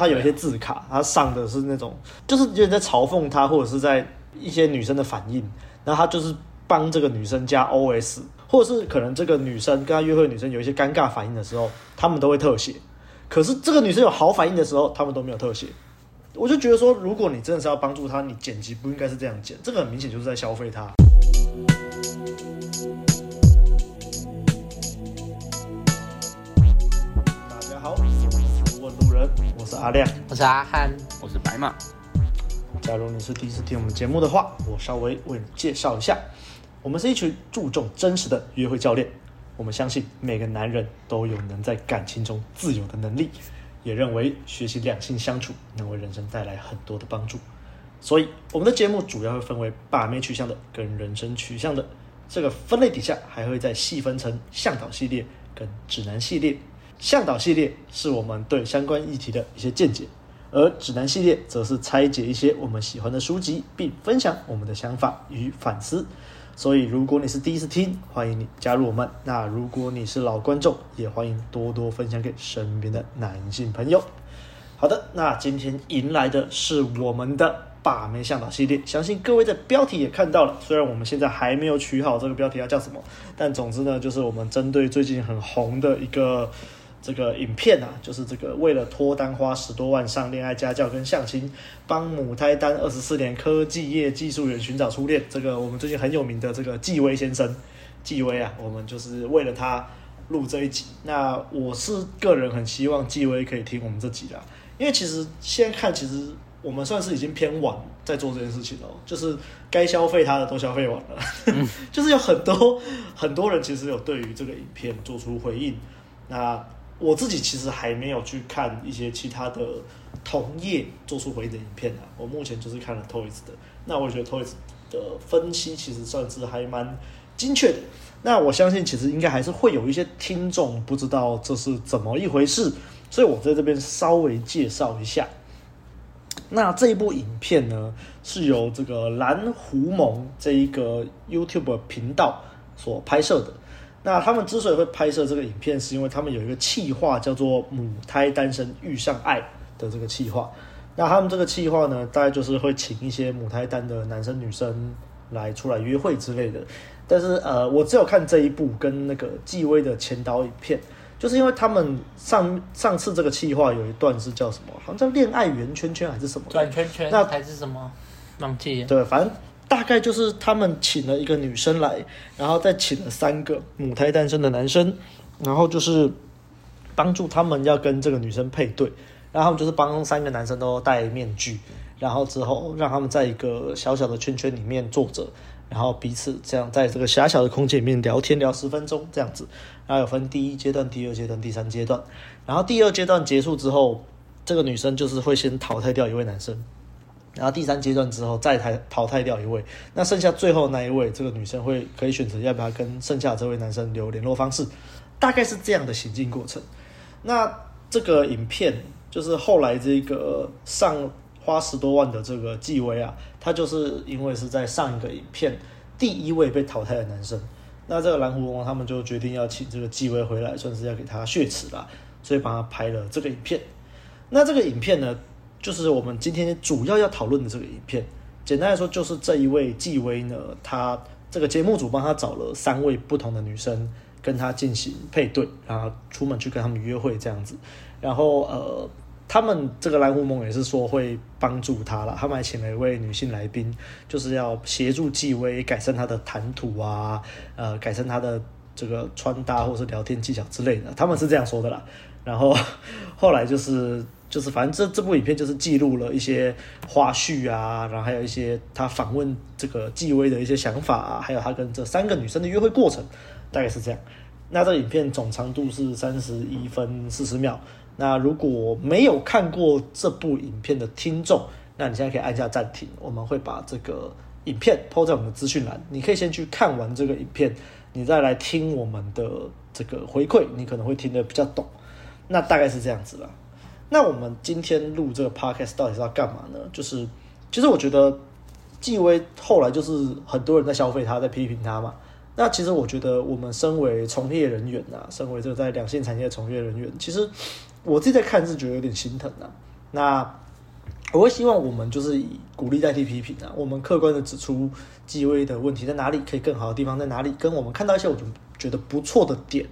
他有一些字卡，他上的是那种，就是有点在嘲讽他，或者是在一些女生的反应，然后他就是帮这个女生加 OS，或者是可能这个女生跟他约会女生有一些尴尬反应的时候，他们都会特写。可是这个女生有好反应的时候，他们都没有特写。我就觉得说，如果你真的是要帮助他，你剪辑不应该是这样剪，这个很明显就是在消费他。我是阿亮，我是阿汉，我是白马。假如你是第一次听我们节目的话，我稍微为你介绍一下，我们是一群注重真实的约会教练。我们相信每个男人都有能在感情中自由的能力，也认为学习两性相处能为人生带来很多的帮助。所以，我们的节目主要会分为把妹取向的跟人生取向的。这个分类底下还会再细分成向导系列跟指南系列。向导系列是我们对相关议题的一些见解，而指南系列则是拆解一些我们喜欢的书籍，并分享我们的想法与反思。所以，如果你是第一次听，欢迎你加入我们；那如果你是老观众，也欢迎多多分享给身边的男性朋友。好的，那今天迎来的是我们的把妹向导系列，相信各位的标题也看到了。虽然我们现在还没有取好这个标题要叫什么，但总之呢，就是我们针对最近很红的一个。这个影片啊，就是这个为了脱单花十多万上恋爱家教跟相亲，帮母胎单二十四年科技业技术员寻找初恋。这个我们最近很有名的这个纪威先生，纪威啊，我们就是为了他录这一集。那我是个人很希望纪威可以听我们这集啦，因为其实现在看，其实我们算是已经偏晚在做这件事情了，就是该消费他的都消费完了，嗯、就是有很多很多人其实有对于这个影片做出回应，那。我自己其实还没有去看一些其他的同业做出回应的影片啊，我目前就是看了 Toys 的，那我觉得 Toys 的分析其实算是还蛮精确的。那我相信其实应该还是会有一些听众不知道这是怎么一回事，所以我在这边稍微介绍一下。那这一部影片呢，是由这个蓝狐獴这一个 YouTube 频道所拍摄的。那他们之所以会拍摄这个影片，是因为他们有一个企划叫做“母胎单身遇上爱”的这个企划。那他们这个企划呢，大概就是会请一些母胎单的男生女生来出来约会之类的。但是呃，我只有看这一部跟那个纪威的前导影片，就是因为他们上上次这个企划有一段是叫什么，好像叫恋爱圆圈圈还是什么转圈圈，那还是什么忘记了。对，反正。大概就是他们请了一个女生来，然后再请了三个母胎单身的男生，然后就是帮助他们要跟这个女生配对，然后就是帮三个男生都戴面具，然后之后让他们在一个小小的圈圈里面坐着，然后彼此这样在这个狭小的空间里面聊天聊十分钟这样子，然后有分第一阶段、第二阶段、第三阶段，然后第二阶段结束之后，这个女生就是会先淘汰掉一位男生。然后第三阶段之后再淘淘汰掉一位，那剩下最后那一位，这个女生会可以选择要不要跟剩下这位男生留联络方式，大概是这样的行进过程。那这个影片就是后来这个上花十多万的这个纪威啊，他就是因为是在上一个影片第一位被淘汰的男生，那这个蓝狐王他们就决定要请这个纪威回来，算是要给他血耻啦，所以帮他拍了这个影片。那这个影片呢，就是我们今天主要要讨论的这个影片，简单来说，就是这一位纪威呢，他这个节目组帮他找了三位不同的女生跟他进行配对，然后出门去跟他们约会这样子。然后呃，他们这个蓝狐梦也是说会帮助他了，他们还请了一位女性来宾，就是要协助纪威改善他的谈吐啊，呃，改善他的这个穿搭或是聊天技巧之类的，他们是这样说的啦。然后后来就是。就是反正这这部影片就是记录了一些花絮啊，然后还有一些他访问这个纪威的一些想法啊，还有他跟这三个女生的约会过程，大概是这样。那这影片总长度是三十一分四十秒。那如果没有看过这部影片的听众，那你现在可以按下暂停，我们会把这个影片抛在我们的资讯栏，你可以先去看完这个影片，你再来听我们的这个回馈，你可能会听得比较懂。那大概是这样子了。那我们今天录这个 podcast 到底是要干嘛呢？就是，其实我觉得纪威后来就是很多人在消费他，在批评他嘛。那其实我觉得我们身为从业人员啊，身为这个在两性产业的从业人员，其实我自己在看是觉得有点心疼啊。那我会希望我们就是以鼓励代替批评啊，我们客观的指出纪威的问题在哪里，可以更好的地方在哪里，跟我们看到一些我觉得不错的点。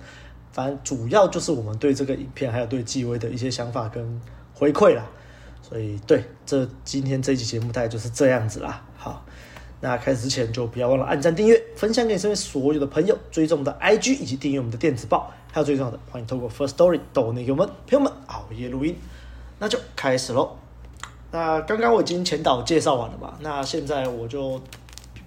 反正主要就是我们对这个影片还有对纪威的一些想法跟回馈啦。所以对，这今天这期节目大概就是这样子啦。好，那开始之前就不要忘了按赞、订阅、分享给身边所有的朋友，追踪我们的 IG 以及订阅我们的电子报，还有最重要的，欢迎透过 First Story 抖内给我们朋友们熬夜录音。那就开始喽。那刚刚我已经前导介绍完了嘛，那现在我就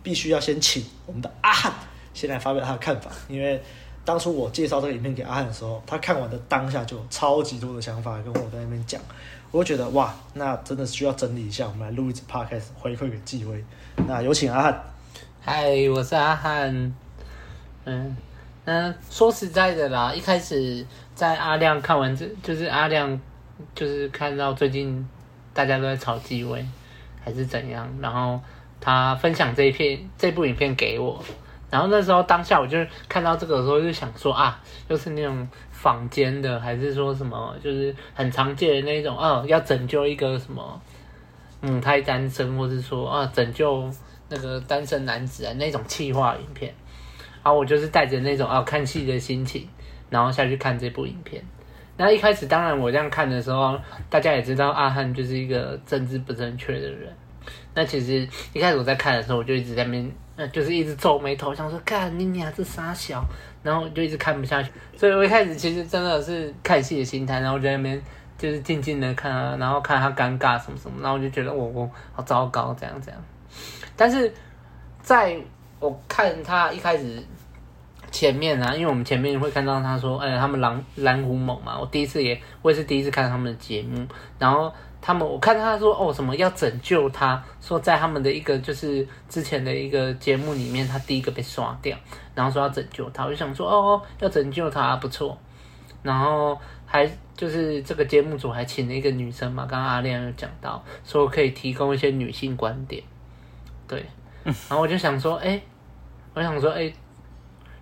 必须要先请我们的阿汉先来发表他的看法，因为当初我介绍这个影片给阿汉的时候，他看完的当下就超级多的想法跟我在那边讲，我就觉得哇，那真的需要整理一下，我们来录一次 podcast 回馈给纪威。那有请阿汉。嗨，我是阿汉。嗯嗯，说实在的啦，一开始在阿亮看完这，就是阿亮就是看到最近。大家都在炒纪威，还是怎样？然后他分享这一片这部影片给我，然后那时候当下我就看到这个的时候，就想说啊，就是那种坊间的，还是说什么，就是很常见的那种，啊，要拯救一个什么母胎单身，或是说啊，拯救那个单身男子啊那种企划影片。然后我就是带着那种啊看戏的心情，然后下去看这部影片。那一开始，当然我这样看的时候，大家也知道阿汉就是一个政治不正确的人。那其实一开始我在看的时候，我就一直在那边，就是一直皱眉头，想说，干你娘这傻小，然后就一直看不下去。所以我一开始其实真的是看戏的心态，然后就在那边就是静静的看啊，然后看他尴尬什么什么，然后我就觉得我我好糟糕，这样这样。但是在我看他一开始。前面啊，因为我们前面会看到他说，哎，他们蓝蓝狐猛嘛，我第一次也，我也是第一次看他们的节目，然后他们，我看他说，哦，什么要拯救他，说在他们的一个就是之前的一个节目里面，他第一个被刷掉，然后说要拯救他，我就想说，哦，要拯救他不错，然后还就是这个节目组还请了一个女生嘛，刚刚阿亮有讲到，说可以提供一些女性观点，对，然后我就想说，哎，我想说，哎。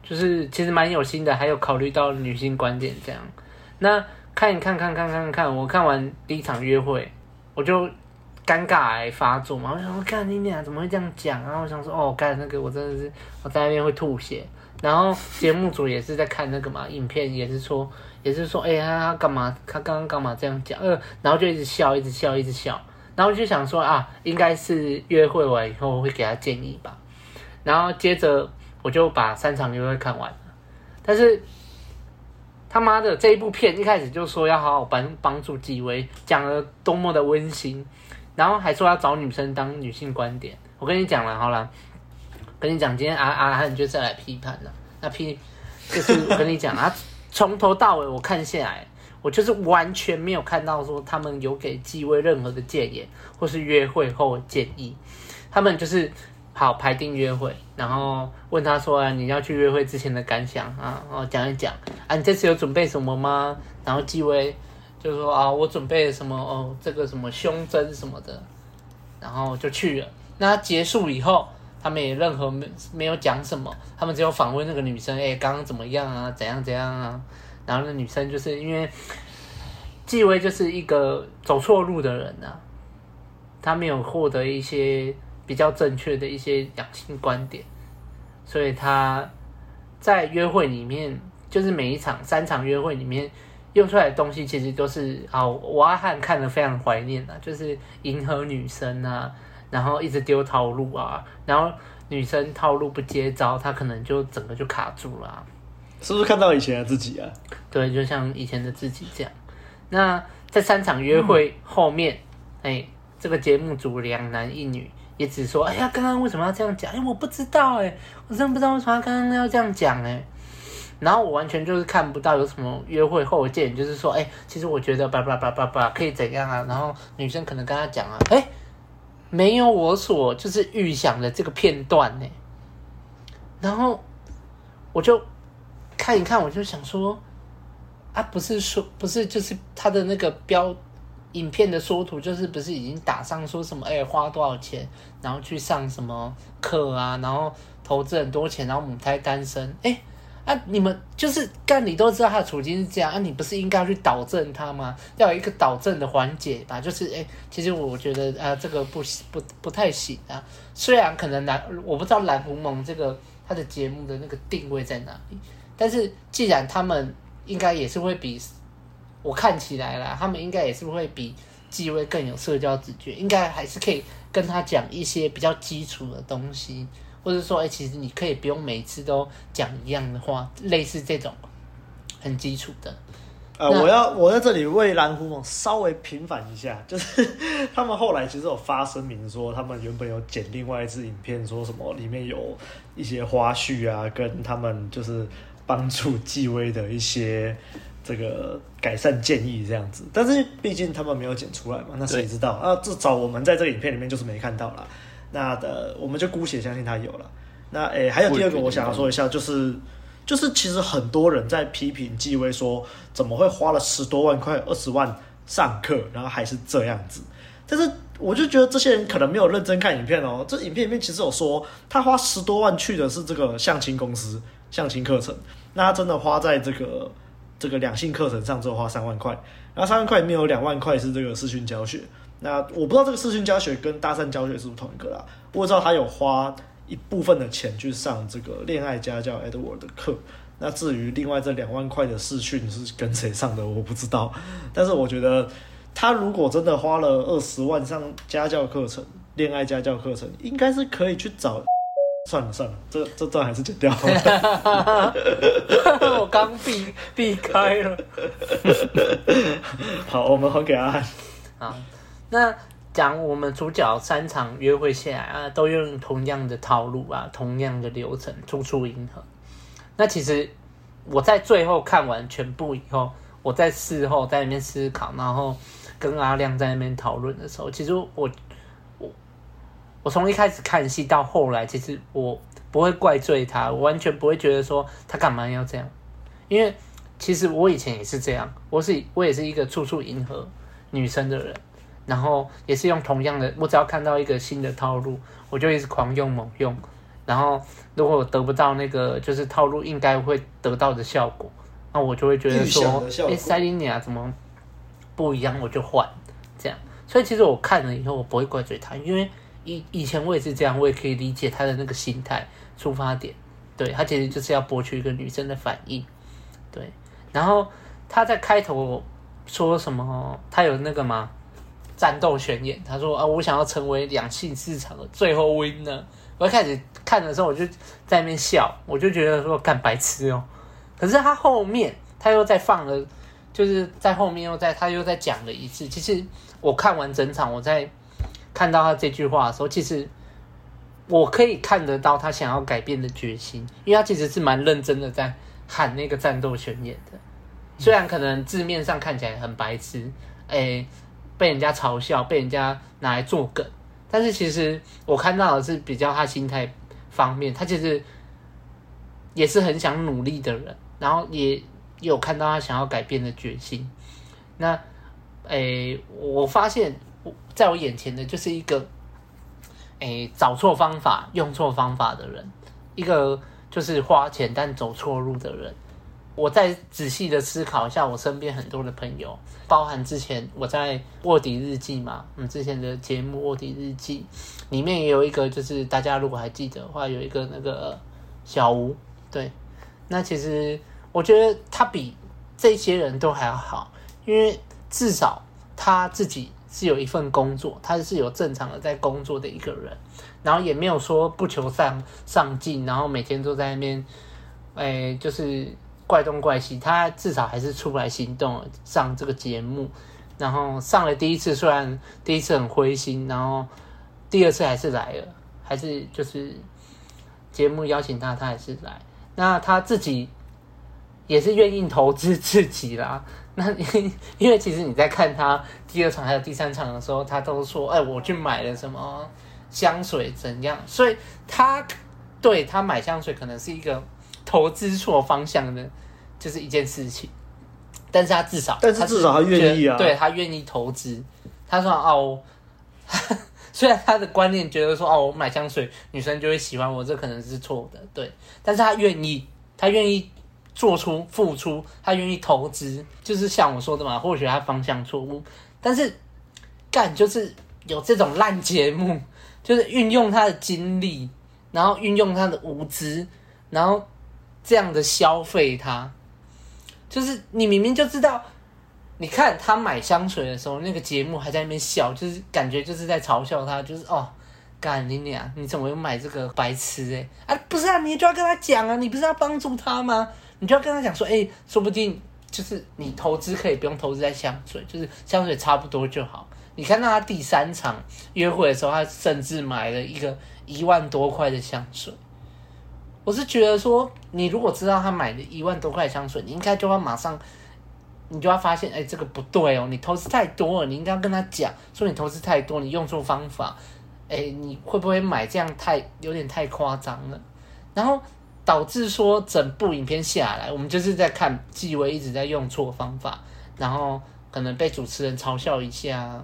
就是其实蛮有心的，还有考虑到女性观点这样。那看一看看看看看，我看完第一场约会，我就尴尬癌发作嘛。我想说，干你俩怎么会这样讲啊？然后我想说，哦，干那个我真的是我在那边会吐血。然后节目组也是在看那个嘛，影片也是说也是说，哎、欸、他干嘛？他刚刚干嘛这样讲？呃，然后就一直笑，一直笑，一直笑。然后就想说啊，应该是约会完以后会给他建议吧。然后接着。我就把三场约会看完了，但是他妈的这一部片一开始就说要好好帮帮助纪威，讲了多么的温馨，然后还说要找女生当女性观点。我跟你讲了，好了，跟你讲，今天阿阿汉就是来批判了。那批就是我跟你讲啊，从头到尾我看下来，我就是完全没有看到说他们有给纪威任何的建言，或是约会后建议，他们就是。好，排定约会，然后问他说：“啊，你要去约会之前的感想啊？”然后讲一讲啊，你这次有准备什么吗？然后纪威就说：“啊，我准备什么哦，这个什么胸针什么的。”然后就去了。那结束以后，他们也任何没没有讲什么，他们只有访问那个女生：“哎，刚刚怎么样啊？怎样怎样啊？”然后那女生就是因为纪威就是一个走错路的人呐、啊，他没有获得一些。比较正确的一些两性观点，所以他在约会里面，就是每一场三场约会里面用出来的东西，其实都是啊，我阿汉看了非常怀念啊，就是迎合女生啊，然后一直丢套路啊，然后女生套路不接招，他可能就整个就卡住了啊。是不是看到以前的自己啊？对，就像以前的自己这样。那在三场约会后面，哎、嗯欸，这个节目组两男一女。也只说，哎呀，刚刚为什么要这样讲？哎，我不知道，哎，我真的不知道为什么他刚刚要这样讲，哎。然后我完全就是看不到有什么约会后见，就是说，哎，其实我觉得，叭叭叭叭叭，可以怎样啊？然后女生可能跟他讲啊，哎，没有我所就是预想的这个片段，呢。然后我就看一看，我就想说，啊，不是说，不是就是他的那个标。影片的缩图就是不是已经打上说什么哎、花多少钱，然后去上什么课啊，然后投资很多钱，然后母胎单身哎、啊，你们就是干，你都知道他的处境是这样啊，你不是应该去导正他吗？要有一个导正的环节吧？就是哎、其实我觉得啊，这个不不不太行啊。虽然可能蓝，我不知道蓝狐獴这个他的节目的那个定位在哪里，但是既然他们应该也是会比我看起来啦，他们应该也是会比纪威更有社交直觉，应该还是可以跟他讲一些比较基础的东西。或者说，哎、欸，其实你可以不用每次都讲一样的话，类似这种很基础的。呃，我要我在这里为蓝狐獴稍微平反一下，就是 他们后来其实有发声明说，他们原本有剪另外一支影片，说什么里面有一些花絮啊，跟他们就是帮助纪威的一些这个改善建议这样子。但是毕竟他们没有剪出来嘛，那谁知道啊？至少我们在这个影片里面就是没看到啦。那的，我们就姑且相信他有了。那诶、欸，还有第二个，我想要说一下，就是就是其实很多人在批评纪威说，怎么会花了十多万块、二十万上课，然后还是这样子。但是我就觉得这些人可能没有认真看影片哦。这影片里面其实有说，他花十多万去的是这个相亲公司、相亲课程。那他真的花在这个这个两性课程上，之后花三万块。然后三万块里面有两万块是这个视讯教学。那我不知道这个视讯教学跟搭讪教学是不是同一个啦。我知道他有花一部分的钱去上这个恋爱家教 Edward 的课。那至于另外这两万块的视讯是跟谁上的，我不知道。但是我觉得他如果真的花了二十万上家教课程、恋爱家教课程，应该是可以去找。算了算了，这这段还是剪掉。我刚避避开了。好，我们还给阿汉。好。那讲我们主角三场约会下来啊，都用同样的套路啊，同样的流程，处处迎合。那其实我在最后看完全部以后，我在事后在那边思考，然后跟阿亮在那边讨论的时候，其实我我我从一开始看戏到后来，其实我不会怪罪他，我完全不会觉得说他干嘛要这样，因为其实我以前也是这样，我是我也是一个处处迎合女生的人。然后也是用同样的，我只要看到一个新的套路，我就一直狂用猛用。然后如果我得不到那个就是套路应该会得到的效果，那我就会觉得说，哎，塞琳妮亚怎么不一样，我就换这样。所以其实我看了以后，我不会怪罪他，因为以以前我也是这样，我也可以理解他的那个心态出发点。对，他其实就是要博取一个女生的反应。对，然后他在开头说什么？他有那个吗？战斗宣言，他说啊，我想要成为两性市场的最后 winner。我一开始看的时候，我就在那边笑，我就觉得说干白痴哦。可是他后面他又在放了，就是在后面又在他又在讲了一次。其实我看完整场，我在看到他这句话的时候，其实我可以看得到他想要改变的决心，因为他其实是蛮认真的在喊那个战斗宣言的。虽然可能字面上看起来很白痴，哎、欸。被人家嘲笑，被人家拿来做梗，但是其实我看到的是比较他心态方面，他其实也是很想努力的人，然后也有看到他想要改变的决心。那，诶、欸，我发现在我眼前的就是一个，诶、找错方法、用错方法的人，一个就是花钱但走错路的人。我再仔细的思考一下，我身边很多的朋友，包含之前我在卧底日记嘛，我们之前的节目卧底日记里面也有一个，就是大家如果还记得的话，有一个那个小吴，对，那其实我觉得他比这些人都还要好，因为至少他自己是有一份工作，他是有正常的在工作的一个人，然后也没有说不求上上进，然后每天都在那边，哎，就是。怪东怪西，他至少还是出来行动上这个节目，然后上了第一次，虽然第一次很灰心，然后第二次还是来了，还是就是节目邀请他，他还是来。那他自己也是愿意投资自己啦。那 因为其实你在看他第二场还有第三场的时候，他都说：“哎，我去买了什么香水怎样？”所以他对他买香水可能是一个。投资错方向的，就是一件事情，但是他至少，但是至少他愿意啊，对他愿意投资。他说哦，虽然他的观念觉得说哦，我买香水女生就会喜欢我，这可能是错的，对，但是他愿意，他愿意做出付出，他愿意投资，就是像我说的嘛，或许他方向错误，但是干就是有这种烂节目，就是运用他的精力，然后运用他的无知，然后这样的消费他，就是你明明就知道。你看他买香水的时候，那个节目还在那边笑，就是感觉就是在嘲笑他，就是哦，干你俩，你怎么又买这个白痴哎？啊，不是啊，你就要跟他讲啊，你不是要帮助他吗？你就要跟他讲说，哎，说不定就是你投资可以不用投资在香水，就是香水差不多就好。你看到他第三场约会的时候，他甚至买了一个一万多块的香水。我是觉得说，你如果知道他买了一万多块香水，你应该就会马上。你就要发现，哎、这个不对哦，你投资太多了，你应该要跟他讲，说你投资太多，你用错方法，哎、你会不会买这样太有点太夸张了？然后导致说整部影片下来，我们就是在看纪薇一直在用错方法，然后可能被主持人嘲笑一下，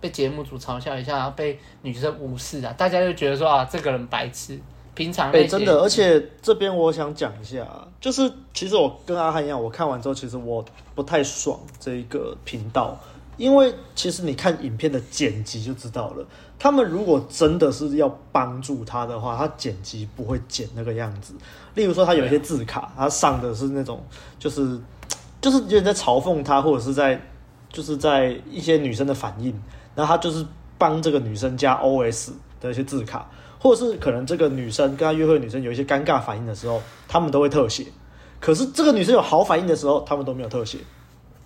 被节目组嘲笑一下，然后被女生无视啊，大家就觉得说啊，这个人白痴。平常哎、欸，真的，而且这边我想讲一下，就是其实我跟阿汉一样，我看完之后，其实我不太爽这一个频道，因为其实你看影片的剪辑就知道了，他们如果真的是要帮助他的话，他剪辑不会剪那个样子。例如说，他有一些字卡，他上的是那种，就是 就是有点在嘲讽他，或者是在就是在一些女生的反应，然后他就是帮这个女生加 OS 的一些字卡。或者是可能这个女生跟他约会的女生有一些尴尬反应的时候，他们都会特写。可是这个女生有好反应的时候，他们都没有特写。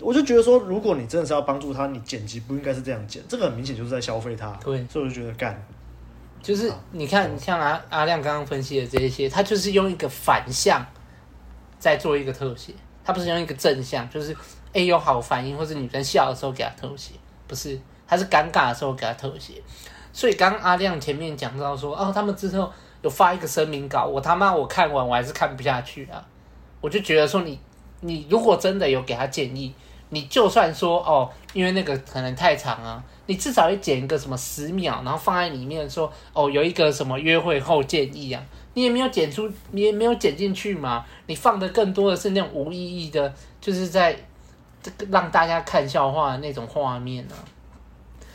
我就觉得说，如果你真的是要帮助他，你剪辑不应该是这样剪，这个很明显就是在消费他。对，所以我就觉得干。就是你看，像阿阿亮刚刚分析的这一些，他就是用一个反向在做一个特写，他不是用一个正向，就是哎有好反应或者女生笑的时候给他特写，不是，他是尴尬的时候给他特写。所以刚刚阿亮前面讲到说，哦，他们之后有发一个声明稿，我他妈我看完我还是看不下去啊！我就觉得说你，你你如果真的有给他建议，你就算说哦，因为那个可能太长啊，你至少要剪一个什么十秒，然后放在里面说哦，有一个什么约会后建议啊，你也没有剪出，你也没有剪进去嘛，你放的更多的是那种无意义的，就是在这个让大家看笑话的那种画面啊。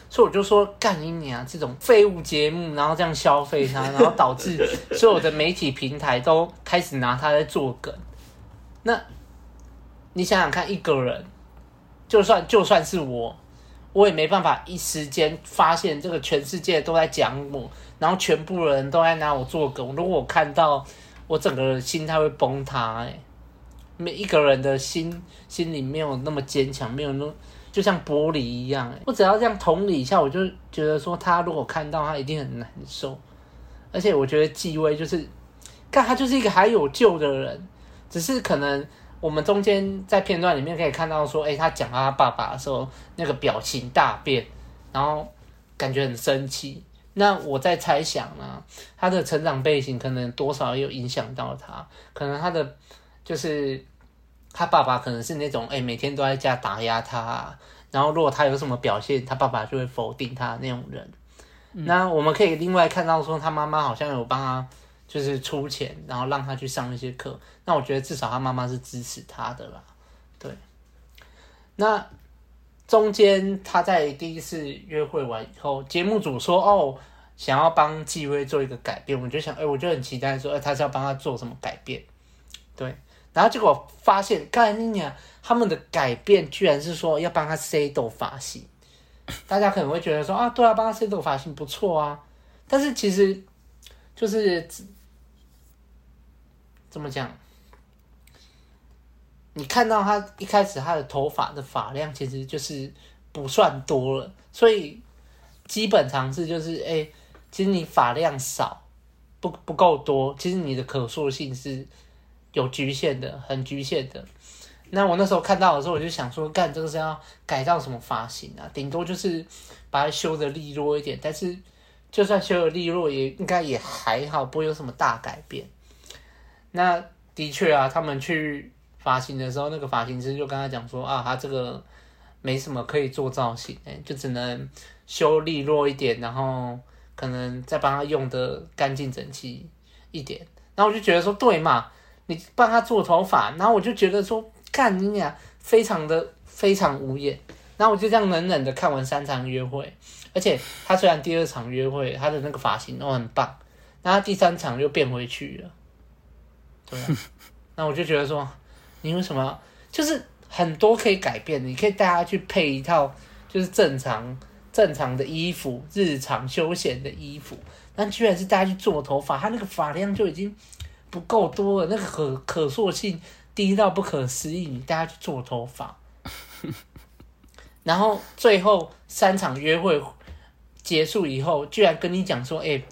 所以我就说，干你娘这种废物节目，然后这样消费它，然后导致所有的媒体平台都开始拿它在做梗。那你想想看，一个人，就算就算是我，我也没办法一时间发现这个全世界都在讲我，然后全部人都在拿我做梗。如果我看到，我整个心态会崩塌。哎，每一个人的心心里没有那么坚强，没有那么。就像玻璃一样，我只要这样同理一下，我就觉得说他如果看到他一定很难受，而且我觉得纪薇就是，看他就是一个还有救的人，只是可能我们中间在片段里面可以看到说，哎，他讲到他爸爸的时候那个表情大变，然后感觉很生气。那我在猜想呢，他的成长背景可能多少有影响到他，可能他的就是。他爸爸可能是那种哎、每天都在家打压他，啊，然后如果他有什么表现，他爸爸就会否定他那种人。那我们可以另外看到说，他妈妈好像有帮他就是出钱，然后让他去上一些课。那我觉得至少他妈妈是支持他的啦。对。那中间他在第一次约会完以后，节目组说哦，想要帮纪薇做一个改变，我就想哎、我就很期待说，哎、他是要帮他做什么改变？对。然后结果发现，干你娘，他们的改变居然是说要帮他 set 发型。大家可能会觉得说啊，对啊，帮他 set 发型不错啊。但是其实就是怎么讲？你看到他一开始他的头发的发量其实就是不算多了，所以基本常识就是，哎，其实你发量少，不不够多，其实你的可塑性是。有局限的，很局限的。那我那时候看到的时候，我就想说，干这个是要改造什么发型啊？顶多就是把它修的利落一点。但是就算修的利落，也应该也还好，不会有什么大改变。那的确啊，他们去发型的时候，那个发型师就跟他讲说啊，他这个没什么可以做造型，哎，就只能修利落一点，然后可能再帮他用的干净整齐一点。然后我就觉得说，对嘛。你帮他做头发，然后我就觉得说，干你俩非常的非常无言。然后我就这样冷冷的看完三场约会，而且他虽然第二场约会他的那个发型都很棒，然后第三场又变回去了。对啊，那我就觉得说，你为什么就是很多可以改变的？你可以带他去配一套就是正常正常的衣服，日常休闲的衣服。但居然是带他去做头发，他那个发量就已经不够多了，那个可可塑性低到不可思议。你带他去做头发，然后最后三场约会结束以后，居然跟你讲说：“哎、欸。”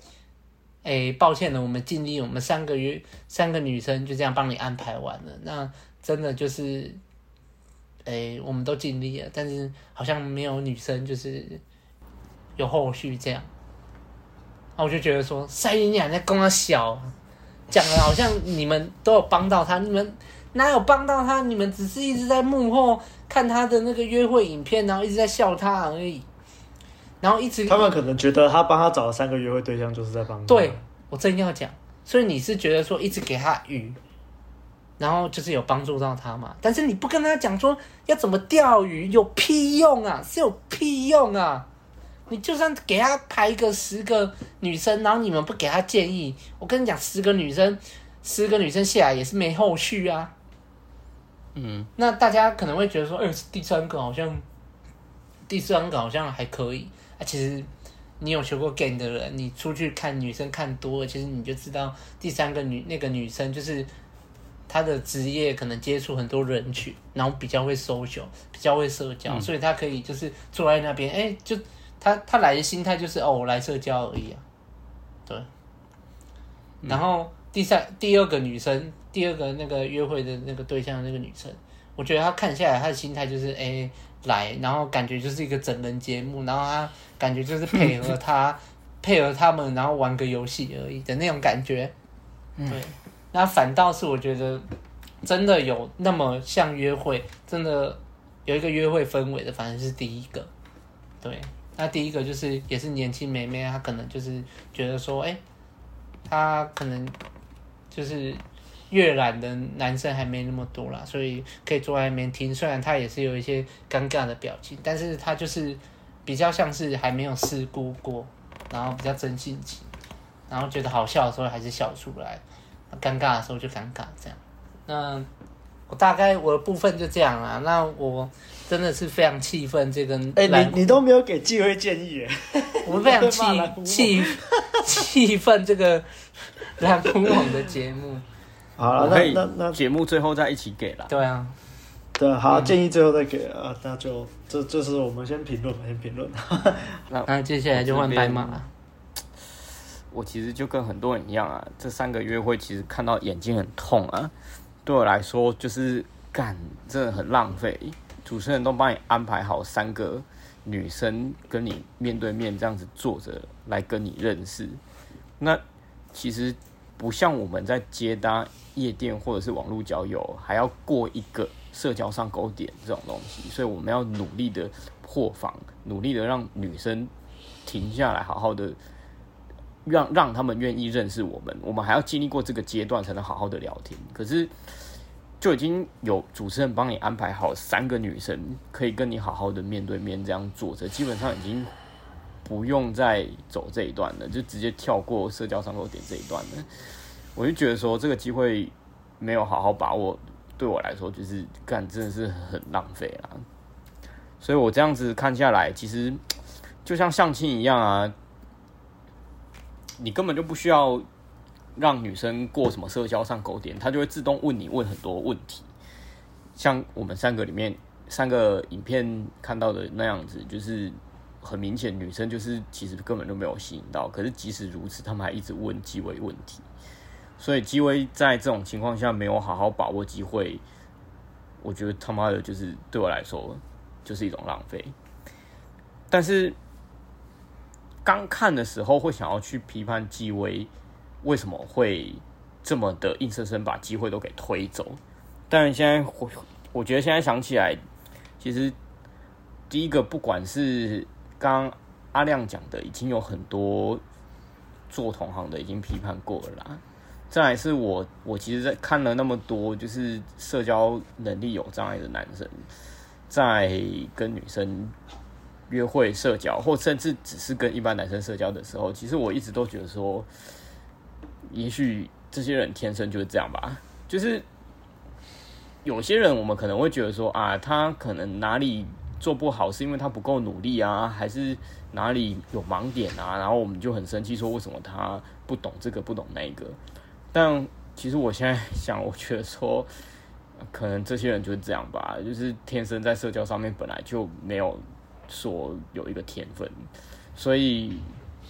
哎，抱歉了，我们尽力，我们三个月三个女生就这样帮你安排完了。那真的就是，哎，我们都尽力了，但是好像没有女生就是有后续这样。那我就觉得说，塞你俩在跟我小，讲的好像你们都有帮到他，你们哪有帮到他？你们只是一直在幕后看他的那个约会影片，然后一直在笑他而已。然后一直，他们可能觉得他帮他找了三个约会对象，就是在帮他。对，我正要讲，所以你是觉得说一直给他鱼，然后就是有帮助到他嘛？但是你不跟他讲说要怎么钓鱼，有屁用啊？是有屁用啊？你就算给他排一个十个女生，然后你们不给他建议，我跟你讲，十个女生，十个女生下来也是没后续啊。嗯，那大家可能会觉得说，哎，第三个好像，第三个好像还可以。啊，其实你有学过 game 的人，你出去看女生看多了，其实你就知道第三个女那个女生就是她的职业可能接触很多人群，然后比较会 social，比较会社交，嗯、所以她可以就是坐在那边，哎、欸，就她她来的心态就是哦，我来社交而已啊，对。然后第三第二个女生，第二个那个约会的那个对象那个女生，我觉得她看下来，她的心态就是哎。欸来，然后感觉就是一个整人节目，然后他感觉就是配合他，配合他们，然后玩个游戏而已的那种感觉。对，那反倒是我觉得真的有那么像约会，真的有一个约会氛围的，反正是第一个。对，那第一个就是也是年轻妹妹，她可能就是觉得说，哎，她可能就是。阅览的男生还没那么多啦，所以可以坐在那边听。虽然他也是有一些尴尬的表情，但是他就是比较像是还没有试过过，然后比较真性情，然后觉得好笑的时候还是笑出来，尴尬的时候就尴尬这样。那我大概我的部分就这样啦。那我真的是非常气愤这个，哎、欸，你你都没有给机会建议耶，我非常气气气愤这个蓝狐网的节目。好了，那那那节目最后再一起给了。对啊，对，好，建议最后再给啊，那就这这是我们先评论，先评论。那那接下来就换白马了。我其实就跟很多人一样啊，这三个约会其实看到眼睛很痛啊。对我来说，就是干，真的很浪费。主持人都帮你安排好三个女生跟你面对面这样子坐着来跟你认识，那其实。不像我们在接搭夜店或者是网络交友，还要过一个社交上钩点这种东西，所以我们要努力的破防，努力的让女生停下来，好好的让让他们愿意认识我们。我们还要经历过这个阶段，才能好好的聊天。可是就已经有主持人帮你安排好三个女生，可以跟你好好的面对面这样坐着，基本上已经。不用再走这一段了，就直接跳过社交上钩点这一段了。我就觉得说这个机会没有好好把握，对我来说就是干真的是很浪费啦。所以我这样子看下来，其实就像相亲一样啊，你根本就不需要让女生过什么社交上钩点，她就会自动问你问很多问题。像我们三个里面三个影片看到的那样子，就是。很明显，女生就是其实根本就没有吸引到。可是即使如此，他们还一直问机会问题。所以机会在这种情况下没有好好把握机会，我觉得他妈的就是对我来说就是一种浪费。但是刚看的时候会想要去批判纪威为什么会这么的硬生生把机会都给推走。但现在我觉得现在想起来，其实第一个不管是刚阿亮讲的已经有很多做同行的已经批判过了啦，再来是我，我其实在看了那么多，就是社交能力有障碍的男生，在跟女生约会、社交，或甚至只是跟一般男生社交的时候，其实我一直都觉得说，也许这些人天生就是这样吧。就是有些人，我们可能会觉得说啊，他可能哪里做不好，是因为他不够努力啊，还是哪里有盲点啊？然后我们就很生气，说为什么他不懂这个，不懂那个。但其实我现在 想，我觉得说，可能这些人就是这样吧，就是天生在社交上面本来就没有说有一个天分，所以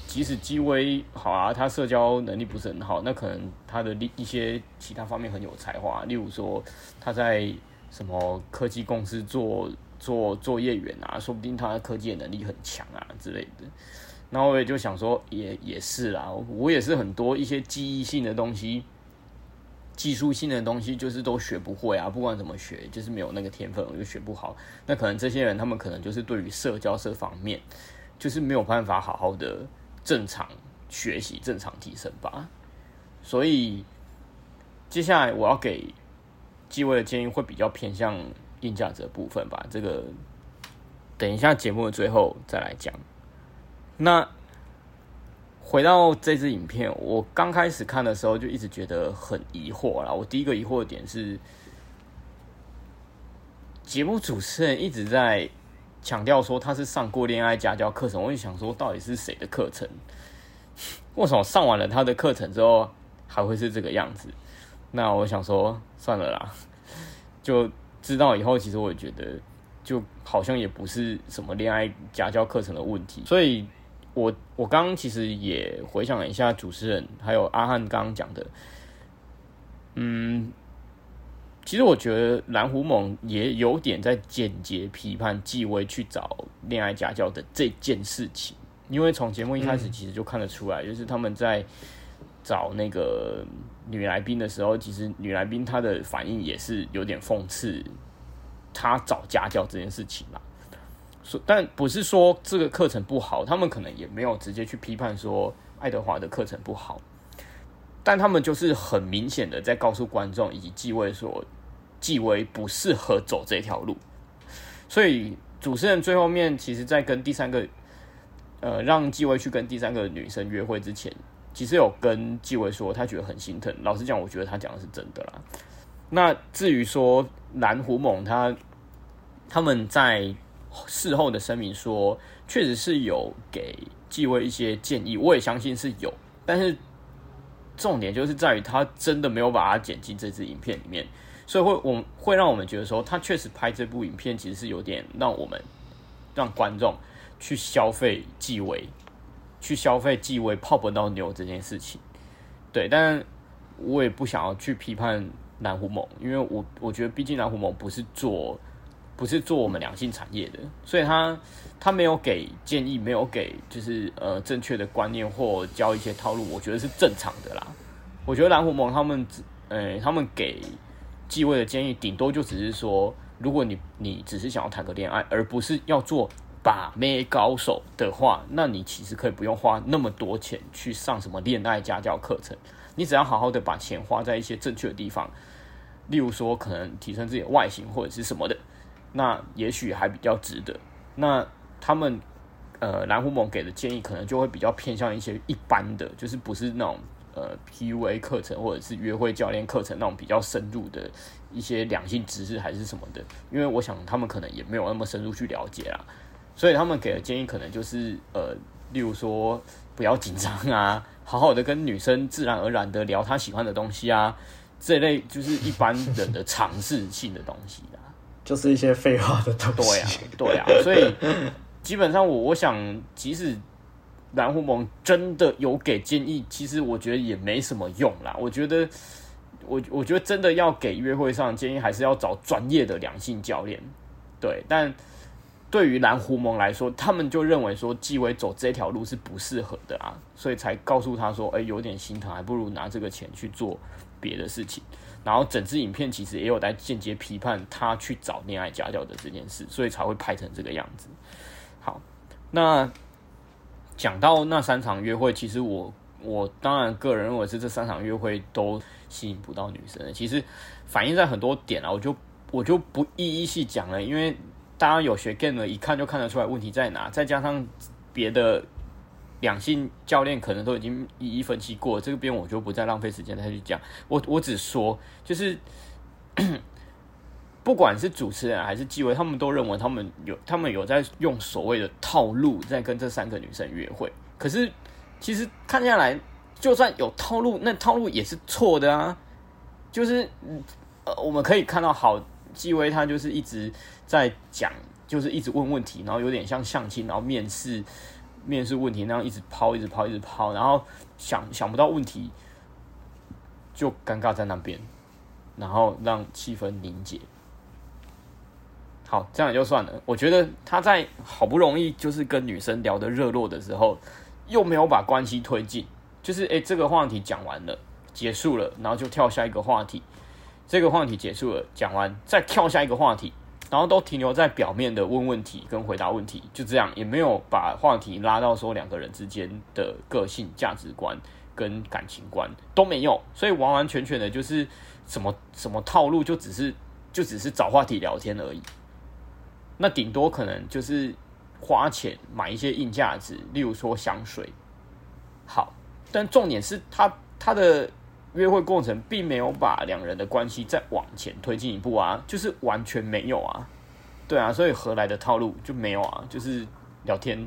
即使纪威好啊，他社交能力不是很好，那可能他的一些其他方面很有才华，例如说他在什么科技公司做做作业员啊，说不定他的科技能力很强啊之类的。然后我也就想说也，也是啦，我也是很多一些记忆性的东西、技术性的东西，就是都学不会啊。不管怎么学，就是没有那个天分，我就学不好。那可能这些人，他们可能就是对于社交这方面，就是没有办法好好的正常学习、正常提升吧。所以接下来我要给几位的建议会比较偏向硬价值部分吧。这个等一下节目的最后再来讲。那回到这支影片，我刚开始看的时候就一直觉得很疑惑啦。我第一个疑惑的点是，节目主持人一直在强调说他是上过恋爱家教课程，我就想说到底是谁的课程？为什么上完了他的课程之后还会是这个样子？那我想说算了啦，就知道以后，其实我也觉得就好像也不是什么恋爱家教课程的问题，所以。我我刚刚其实也回想了一下主持人还有阿汉刚刚讲的，嗯，其实我觉得蓝狐猛也有点在间接批判纪薇去找恋爱家教的这件事情，因为从节目一开始其实就看得出来，嗯、就是他们在找那个女来宾的时候，其实女来宾她的反应也是有点讽刺她找家教这件事情但不是说这个课程不好，他们可能也没有直接去批判说爱德华的课程不好，但他们就是很明显的在告诉观众以及继位说，继位不适合走这条路。所以主持人最后面其实，在跟第三个，呃，让继位去跟第三个女生约会之前，其实有跟继位说，他觉得很心疼。老实讲，我觉得他讲的是真的啦。那至于说蓝狐獴他他们在。事后的声明说，确实是有给纪威一些建议，我也相信是有，但是重点就是在于他真的没有把它剪进这支影片里面，所以会我们会让我们觉得说，他确实拍这部影片其实是有点让我们让观众去消费纪威，去消费纪威泡不到妞这件事情，对，但我也不想要去批判蓝狐獴，因为我我觉得毕竟蓝狐獴不是做。不是做我们两性产业的，所以他他没有给建议，没有给就是呃正确的观念或教一些套路，我觉得是正常的啦。我觉得蓝狐獴他们只呃他们给继位的建议，顶多就只是说，如果你你只是想要谈个恋爱，而不是要做把妹高手的话，那你其实可以不用花那么多钱去上什么恋爱家教课程，你只要好好的把钱花在一些正确的地方，例如说可能提升自己的外形或者是什么的。那也许还比较值得。那他们呃蓝狐盟给的建议可能就会比较偏向一些一般的，就是不是那种呃 PUA 课程或者是约会教练课程那种比较深入的一些两性知识还是什么的。因为我想他们可能也没有那么深入去了解啦，所以他们给的建议可能就是呃，例如说不要紧张啊，好好的跟女生自然而然的聊她喜欢的东西啊，这类就是一般人的尝试性的东西。就是一些废话的东西。对啊，对啊，所以基本上我我想，即使蓝狐盟真的有给建议，其实我觉得也没什么用啦。我觉得，我我觉得真的要给约会上建议，还是要找专业的良性教练。对，但对于蓝狐盟来说，他们就认为说纪委走这条路是不适合的啊，所以才告诉他说，哎，有点心疼，还不如拿这个钱去做别的事情。然后整支影片其实也有在间接批判他去找恋爱家教的这件事，所以才会拍成这个样子。好，那讲到那三场约会，其实我我当然个人认为是这三场约会都吸引不到女生的。其实反映在很多点啊，我就我就不一一细讲了，因为大家有学 game 的，一看就看得出来问题在哪。再加上别的两性教练可能都已经一一分析过，这个边我就不再浪费时间再去讲。我我只说就是。不管是主持人还是纪威，他们都认为他们有他们有在用所谓的套路在跟这三个女生约会。可是其实看下来，就算有套路，那套路也是错的啊。就是呃，我们可以看到，好，纪威他就是一直在讲，就是一直问问题，然后有点像相亲，然后面试面试问题那样一直抛，一直抛，一直抛，然后想想不到问题，就尴尬在那边，然后让气氛凝结。好，这样也就算了。我觉得他在好不容易就是跟女生聊得热络的时候，又没有把关系推进，就是诶，这个话题讲完了，结束了，然后就跳下一个话题。这个话题结束了，讲完再跳下一个话题，然后都停留在表面的问问题跟回答问题，就这样，也没有把话题拉到说两个人之间的个性、价值观跟感情观都没有，所以完完全全的就是什么什么套路，就只是就只是找话题聊天而已。那顶多可能就是花钱买一些硬价值，例如说香水。好，但重点是他他的约会过程并没有把两人的关系再往前推进一步啊，就是完全没有啊。对啊，所以何来的套路就没有啊？就是聊天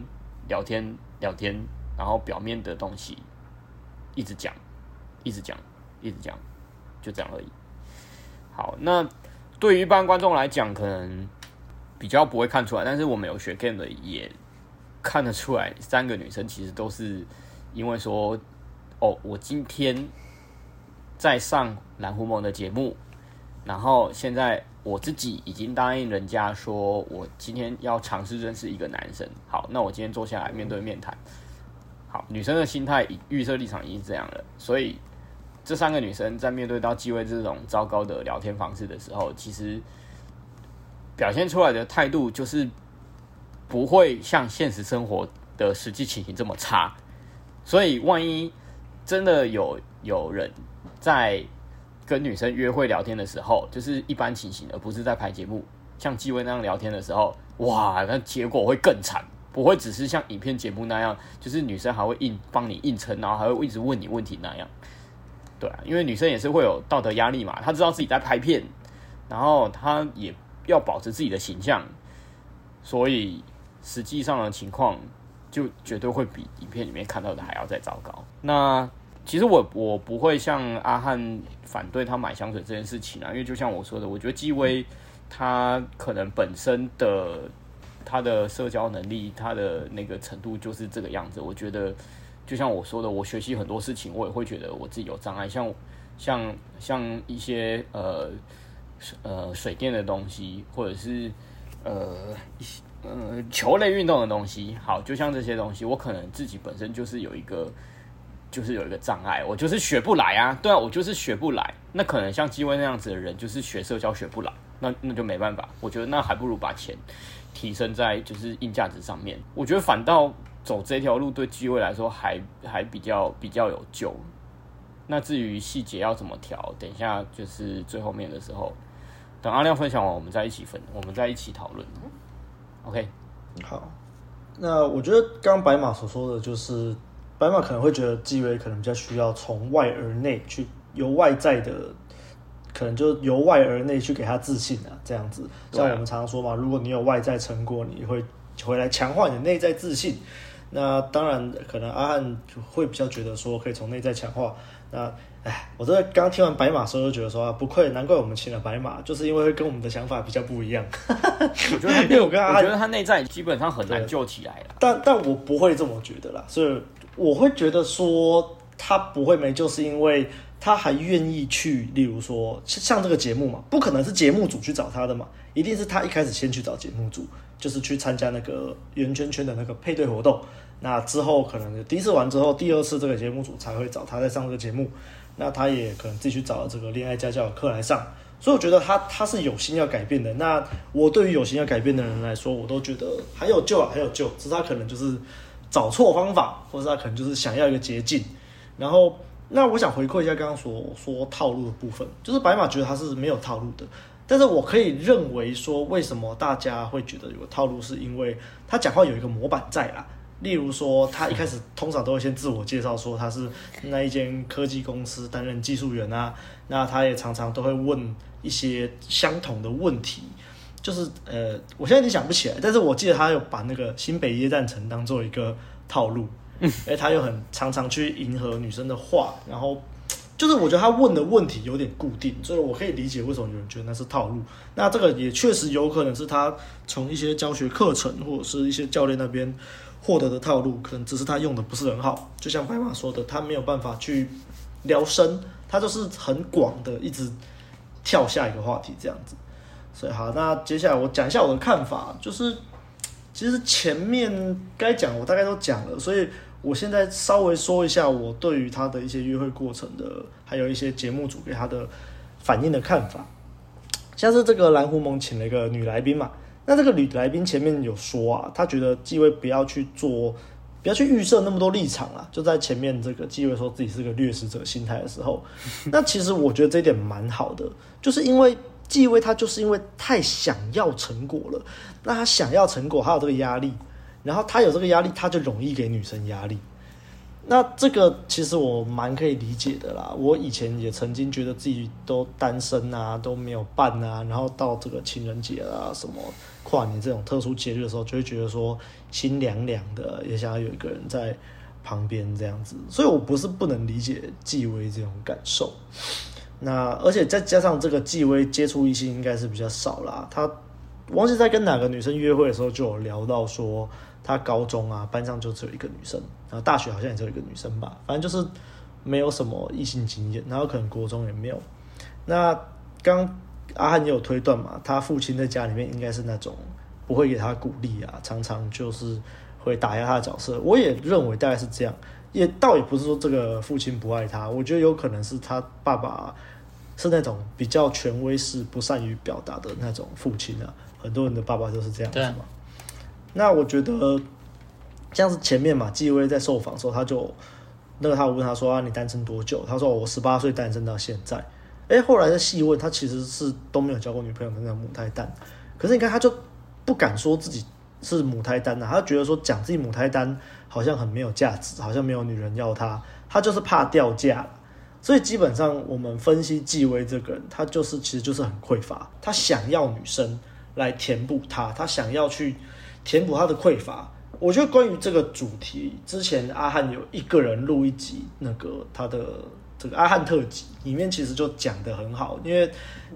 聊天聊天，然后表面的东西一直讲，一直讲，一直讲，就这样而已。好，那对于一般观众来讲，可能。比较不会看出来，但是我们有学 game 的也看得出来，三个女生其实都是因为说，哦，我今天在上蓝狐梦的节目，然后现在我自己已经答应人家说，我今天要尝试认识一个男生。好，那我今天坐下来面对面谈。好，女生的心态预设立场已经这样了，所以这三个女生在面对到机会这种糟糕的聊天方式的时候，其实。表现出来的态度就是不会像现实生活的实际情形这么差，所以万一真的有有人在跟女生约会聊天的时候，就是一般情形，而不是在拍节目，像纪威那样聊天的时候，哇，那结果会更惨，不会只是像影片节目那样，就是女生还会硬帮你硬撑，然后还会一直问你问题那样。对啊，因为女生也是会有道德压力嘛，她知道自己在拍片，然后她也。要保持自己的形象，所以实际上的情况就绝对会比影片里面看到的还要再糟糕。那其实我我不会像阿汉反对他买香水这件事情啊，因为就像我说的，我觉得纪威他可能本身的他的社交能力，他的那个程度就是这个样子。我觉得就像我说的，我学习很多事情，我也会觉得我自己有障碍，像像像一些呃。呃，水电的东西，或者是呃一些呃球类运动的东西，好，就像这些东西，我可能自己本身就是有一个，就是有一个障碍，我就是学不来啊。对啊，我就是学不来。那可能像基威那样子的人，就是学社交学不来，那那就没办法。我觉得那还不如把钱提升在就是硬价值上面。我觉得反倒走这条路对基威来说还还比较比较有救。那至于细节要怎么调，等一下就是最后面的时候。等阿亮分享完，我们再一起分，我们再一起讨论。OK，好。那我觉得刚刚白马所说的就是，白马可能会觉得纪威可能比较需要从外而内去，由外在的，可能就由外而内去给他自信啊，这样子。像我们常常说嘛，如果你有外在成果，你会回来强化你的内在自信。那当然，可能阿汉会比较觉得说，可以从内在强化。那哎，我这刚听完白马时候就觉得说啊，不愧，难怪我们请了白马，就是因为会跟我们的想法比较不一样。我觉得，因为我跟阿汉，我觉得他内在基本上很难救起来了。但但我不会这么觉得啦，所以我会觉得说他不会没，就是因为他还愿意去，例如说像这个节目嘛，不可能是节目组去找他的嘛，一定是他一开始先去找节目组，就是去参加那个圆圈圈的那个配对活动。那之后可能第一次完之后，第二次这个节目组才会找他再上这个节目。那他也可能自己去找了这个恋爱家教的课来上。所以我觉得他他是有心要改变的。那我对于有心要改变的人来说，我都觉得还有救啊，还有救。只是他可能就是找错方法，或者他可能就是想要一个捷径。然后，那我想回馈一下刚刚所说套路的部分，就是白马觉得他是没有套路的，但是我可以认为说，为什么大家会觉得有套路，是因为他讲话有一个模板在啦。例如说，他一开始通常都会先自我介绍，说他是那一间科技公司担任技术员啊。那他也常常都会问一些相同的问题，就是呃，我现在有点想不起来，但是我记得他有把那个新北耶诞城当做一个套路，嗯，哎，他又很常常去迎合女生的话，然后就是我觉得他问的问题有点固定，所以我可以理解为什么有人觉得那是套路。那这个也确实有可能是他从一些教学课程或者是一些教练那边。获得的套路可能只是他用的不是很好，就像白马说的，他没有办法去聊深，他就是很广的一直跳下一个话题这样子。所以好，那接下来我讲一下我的看法，就是其实前面该讲我大概都讲了，所以我现在稍微说一下我对于他的一些约会过程的，还有一些节目组给他的反应的看法。像是这个蓝狐獴请了一个女来宾嘛。那这个女来宾前面有说啊，他觉得纪威不要去做，不要去预设那么多立场啊。就在前面这个纪威说自己是个掠食者心态的时候，那其实我觉得这一点蛮好的，就是因为纪威他就是因为太想要成果了，那他想要成果，他有这个压力，然后他有这个压力，他就容易给女生压力。那这个其实我蛮可以理解的啦。我以前也曾经觉得自己都单身啊，都没有伴啊，然后到这个情人节啊、什么跨年这种特殊节日的时候，就会觉得说心凉凉的，也想要有一个人在旁边这样子。所以我不是不能理解纪威这种感受。那而且再加上这个纪威接触异性应该是比较少啦。他忘记在跟哪个女生约会的时候就有聊到说。他高中啊，班上就只有一个女生，然后大学好像也只有一个女生吧，反正就是没有什么异性经验，然后可能国中也没有。那刚阿汉也有推断嘛，他父亲在家里面应该是那种不会给他鼓励啊，常常就是会打压他的角色。我也认为大概是这样，也倒也不是说这个父亲不爱他，我觉得有可能是他爸爸是那种比较权威式、不善于表达的那种父亲啊。很多人的爸爸都是这样子嘛。那我觉得，像是前面嘛，纪威在受访的时候，他就那个他问他说啊，你单身多久？他说我十八岁单身到现在。哎，后来再细问，他其实是都没有交过女朋友的那种母胎单。可是你看，他就不敢说自己是母胎单啊，他觉得说讲自己母胎单好像很没有价值，好像没有女人要他，他就是怕掉价。所以基本上我们分析纪威这个人，他就是其实就是很匮乏，他想要女生来填补他，他想要去。填补他的匮乏，我觉得关于这个主题，之前阿汉有一个人录一集，那个他的这个阿汉特辑里面其实就讲得很好，因为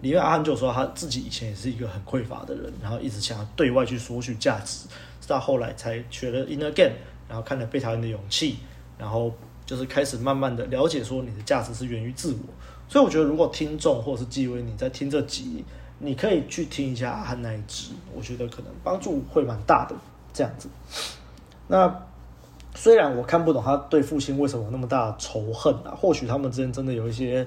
里面阿汉就说他自己以前也是一个很匮乏的人，然后一直想要对外去索取价值，直到后来才学了 in a game 然后看了被讨厌的勇气，然后就是开始慢慢的了解说你的价值是源于自我，所以我觉得如果听众或是纪威你在听这集。你可以去听一下阿汉那一支，我觉得可能帮助会蛮大的。这样子，那虽然我看不懂他对父亲为什么那么大的仇恨啊，或许他们之间真的有一些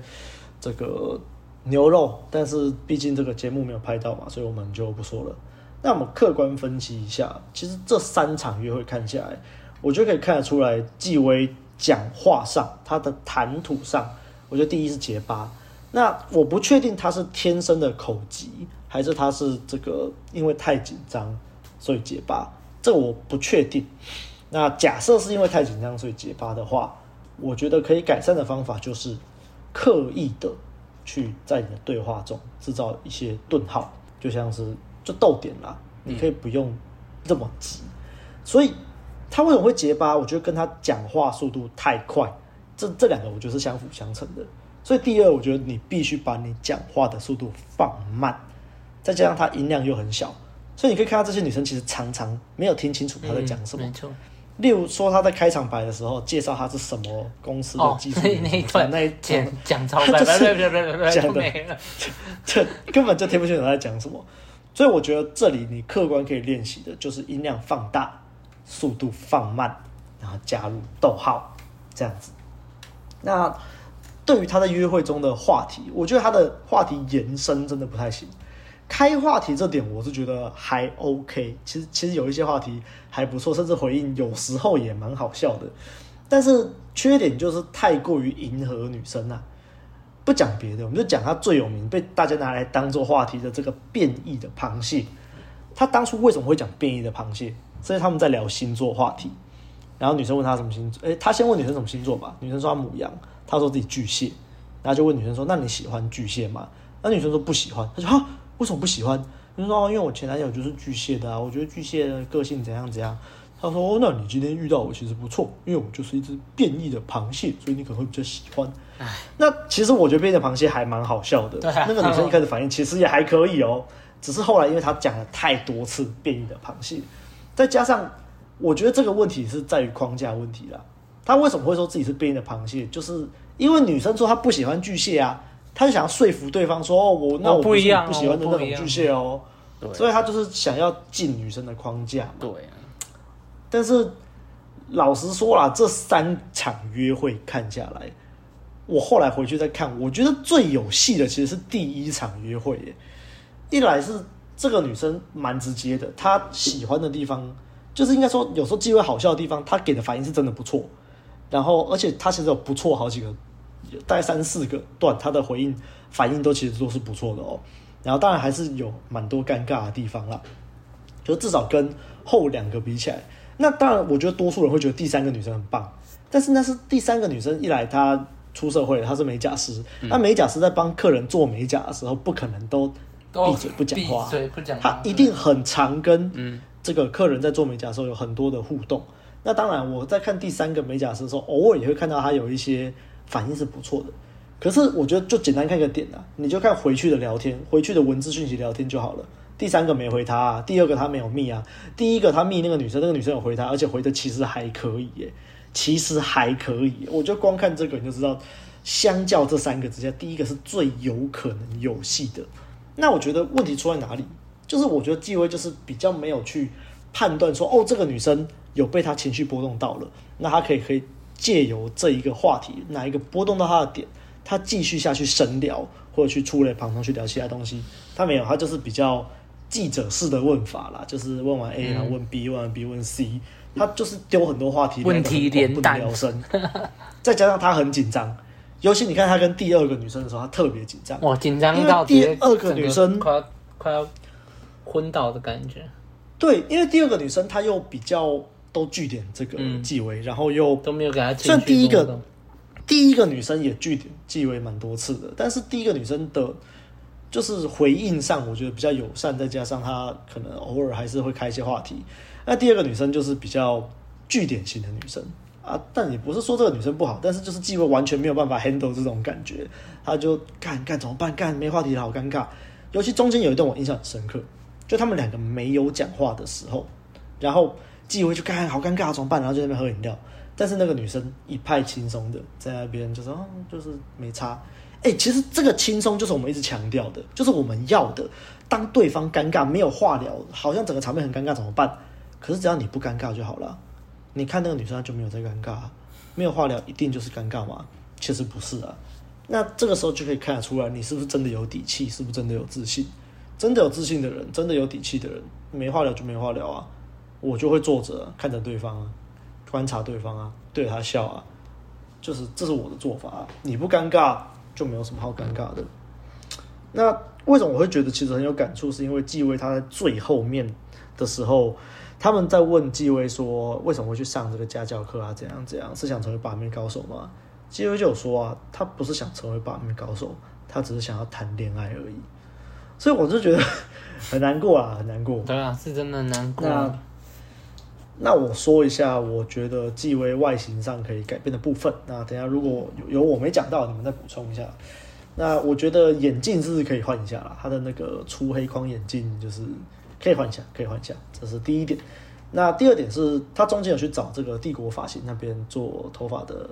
这个牛肉，但是毕竟这个节目没有拍到嘛，所以我们就不说了。那我们客观分析一下，其实这三场约会看下来，我觉得可以看得出来，纪威讲话上他的谈吐上，我觉得第一是结巴。那我不确定他是天生的口疾，还是他是这个因为太紧张所以结巴，这我不确定。那假设是因为太紧张所以结巴的话，我觉得可以改善的方法就是刻意的去在你的对话中制造一些顿号，就像是就逗点啦，你可以不用这么急。所以他为什么会结巴？我觉得跟他讲话速度太快，这这两个我觉得是相辅相成的。所以第二，我觉得你必须把你讲话的速度放慢，再加上他音量又很小，所以你可以看到这些女生其实常常没有听清楚他在讲什么。嗯、没错。例如说他在开场白的时候介绍他是什么公司的技术，哦，那一段那一讲讲超白，就是讲的，这根本就听不清楚他在讲什么。所以我觉得这里你客观可以练习的就是音量放大，速度放慢，然后加入逗号，这样子。那。对于他在约会中的话题，我觉得他的话题延伸真的不太行。开话题这点我是觉得还 OK，其实其实有一些话题还不错，甚至回应有时候也蛮好笑的。但是缺点就是太过于迎合女生啊。不讲别的，我们就讲他最有名、被大家拿来当做话题的这个变异的螃蟹。他当初为什么会讲变异的螃蟹？所以他们在聊星座话题。然后女生问他什么星座？诶，他先问女生什么星座吧。女生说他母羊，他说自己巨蟹。然后就问女生说：“那你喜欢巨蟹吗？”那女生说不喜欢。他说：“哈，为什么不喜欢？”女生说：“哦，因为我前男友就是巨蟹的啊，我觉得巨蟹的个性怎样怎样。”他说：“哦，那你今天遇到我其实不错，因为我就是一只变异的螃蟹，所以你可能会比较喜欢。”，那其实我觉得变异的螃蟹还蛮好笑的。对啊，那个女生一开始反应其实也还可以哦，只是后来因为她讲了太多次变异的螃蟹，再加上我觉得这个问题是在于框架问题啦。他为什么会说自己是变异的螃蟹？就是因为女生说她不喜欢巨蟹啊，她就想要说服对方说：“哦，我那我不一样不喜欢的那种巨蟹哦。”，所以他就是想要进女生的框架。对啊，但是老实说啦，这三场约会看下来。我后来回去再看，我觉得最有戏的其实是第一场约会耶。一来是这个女生蛮直接的，她喜欢的地方就是应该说有时候机会好笑的地方，她给的反应是真的不错。然后而且她其实有不错好几个，大概三四个段，她的回应反应都其实都是不错的哦。然后当然还是有蛮多尴尬的地方啦，就至少跟后两个比起来，那当然我觉得多数人会觉得第三个女生很棒，但是那是第三个女生一来她。出社会，她是美甲师。那、美甲师在帮客人做美甲的时候，不可能都闭嘴不讲话，不讲话，他一定很常跟这个客人在做美甲的时候有很多的互动。嗯、那当然，我在看第三个美甲师的时候，偶尔也会看到他有一些反应是不错的。可是我觉得，就简单看个点啊，你就看回去的聊天，回去的文字讯息聊天就好了。第三个没回他啊，第二个他没有密啊，第一个他密那个女生，那个女生有回他，而且回的其实还可以耶。其实还可以，我就光看这个你就知道，相较这三个之下，第一个是最有可能有戏的。那我觉得问题出在哪里？就是我觉得纪威就是比较没有去判断说，哦，这个女生有被他情绪波动到了，那他可以可以借由这一个话题，哪一个波动到他的点，他继续下去深聊，或者去触类旁通去聊其他东西。他没有，他就是比较记者式的问法啦，就是问完 A 然后问 B，问完 B 问 C。他就是丢很多话题，问题连弹，再加上他很紧张，尤其你看他跟第二个女生的时候，他特别紧张。哇，紧张到第二个女生快要快要昏倒的感觉。对，因为第二个女生她又比较都据点这个纪委，嗯、然后又都没有给她。虽然第一个第一个女生也据点纪委蛮多次的，但是第一个女生的，就是回应上我觉得比较友善，再加上她可能偶尔还是会开一些话题。那第二个女生就是比较据点型的女生啊，但也不是说这个女生不好，但是就是纪威完全没有办法 handle 这种感觉，她就干干怎么办？干没话题了，好尴尬。尤其中间有一段我印象很深刻，就他们两个没有讲话的时候，然后纪威就干好尴尬，怎么办？然后就在那边喝饮料，但是那个女生一派轻松的在那边就说，哦，就是没差。哎、其实这个轻松就是我们一直强调的，就是我们要的。当对方尴尬没有话聊，好像整个场面很尴尬，怎么办？可是只要你不尴尬就好了。你看那个女生，就没有在尴尬，没有话聊，一定就是尴尬吗？其实不是啊。那这个时候就可以看得出来，你是不是真的有底气，是不是真的有自信？真的有自信的人，真的有底气的人，没话聊就没话聊啊。我就会坐着看着对方啊，观察对方啊，对着他笑啊，就是这是我的做法啊。你不尴尬，就没有什么好尴尬的。那为什么我会觉得其实很有感触？是因为继位他在最后面的时候。他们在问纪威说：“为什么会去上这个家教课啊？怎样怎样？是想成为把妹高手吗？”纪威就有说啊，他不是想成为把妹高手，他只是想要谈恋爱而已。所以我就觉得很难过啊，很难过。对啊，是真的难过。那那我说一下，我觉得纪威外形上可以改变的部分。那等下如果有有我没讲到，你们再补充一下。那我觉得眼镜是可以换一下啦？他的那个粗黑框眼镜就是。可以换一下，可以换一下，这是第一点。那第二点是他中间有去找这个帝国发型那边做头发的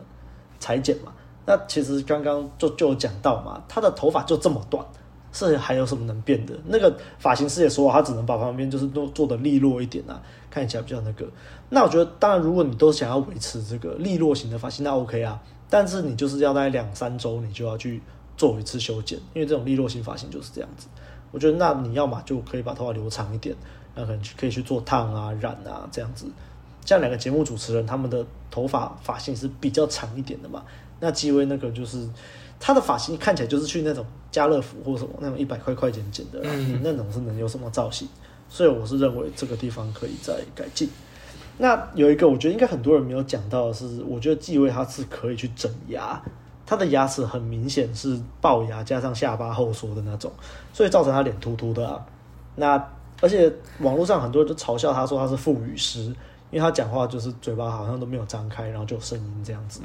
裁剪嘛？那其实刚刚就就有讲到嘛，他的头发就这么短，是还有什么能变的？那个发型师也说，他只能把旁边就是都做的利落一点啊，看起来比较那个。那我觉得，当然如果你都想要维持这个利落型的发型，那 OK 啊。但是你就是要在两三周，你就要去做一次修剪，因为这种利落型发型就是这样子。我觉得那你要嘛就可以把头发留长一点，那可能可以去做烫啊、染啊这样子。像两个节目主持人，他们的头发发型是比较长一点的嘛。那纪威那个就是他的发型看起来就是去那种家乐福或什么那种一百块块钱剪的，你那种是能有什么造型？所以我是认为这个地方可以再改进。那有一个我觉得应该很多人没有讲到的是，我觉得纪威他是可以去整牙，他的牙齿很明显是龅牙加上下巴后缩的那种，所以造成他脸突突的啊。那而且网络上很多人都嘲笑他说他是腹语师，因为他讲话就是嘴巴好像都没有张开，然后就有声音这样子。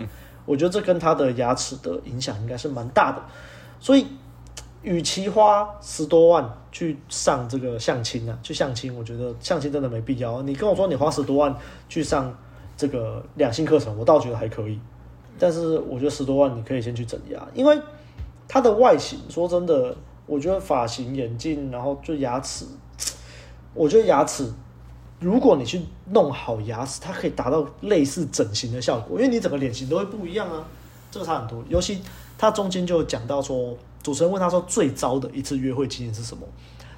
我觉得这跟他的牙齿的影响应该是蛮大的，所以。与其花十多万去上这个相亲啊，去相亲，我觉得相亲真的没必要。你跟我说你花十多万去上这个两性课程，我倒觉得还可以。但是我觉得十多万你可以先去整牙，因为它的外形，说真的，我觉得发型、眼镜，然后就牙齿，我觉得牙齿，如果你去弄好牙齿，它可以达到类似整形的效果，因为你整个脸型都会不一样啊，这个差很多。尤其它中间就讲到说。主持人问他说：“最糟的一次约会经验是什么？”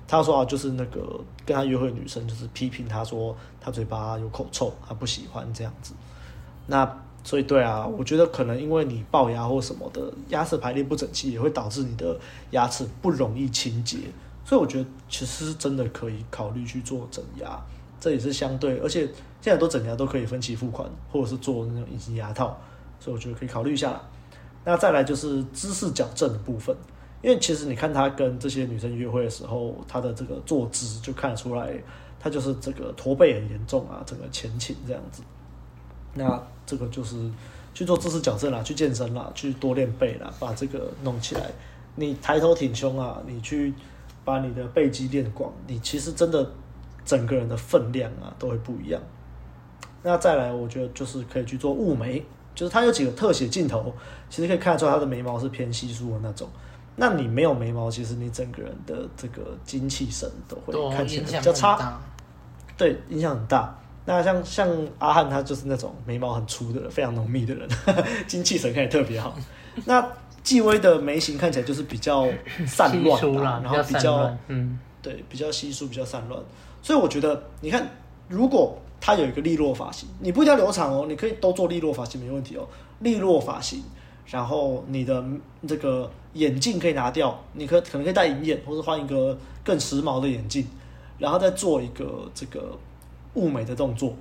他说：“啊，就是那个跟他约会的女生，就是批评他说他嘴巴有口臭，他不喜欢这样子。那所以对啊，我觉得可能因为你龅牙或什么的，牙齿排列不整齐，也会导致你的牙齿不容易清洁。所以我觉得其实是真的可以考虑去做整牙，这也是相对，而且现在都整牙都可以分期付款，或者是做那种隐形牙套，所以我觉得可以考虑一下。那再来就是姿势矫正的部分，因为其实你看他跟这些女生约会的时候，他的这个坐姿就看得出来，他就是这个驼背很严重啊，整个前倾这样子。那这个就是去做姿势矫正啦，去健身啦，去多练背啦，把这个弄起来。你抬头挺胸啊，你去把你的背肌练广，你其实真的整个人的分量啊都会不一样。那再来，我觉得就是可以去做雾眉。就是它有几个特写镜头，其实可以看得出来它的眉毛是偏稀疏的那种。那你没有眉毛，其实你整个人的这个精气神都会看起来比较差。对，影响很大。那像像阿汉他就是那种眉毛很粗的人，非常浓密的人，精气神看起来特别好。那纪威的眉形看起来就是比较散乱，然后比较嗯，对，比较稀疏，比较散乱。所以我觉得，你看如果。他有一个利落发型，你不一定要留长哦，你可以都做利落发型没问题哦。利落发型，然后你的这个眼镜可以拿掉，你可可能可以戴隐眼，或者换一个更时髦的眼镜，然后再做一个这个雾眉的动作，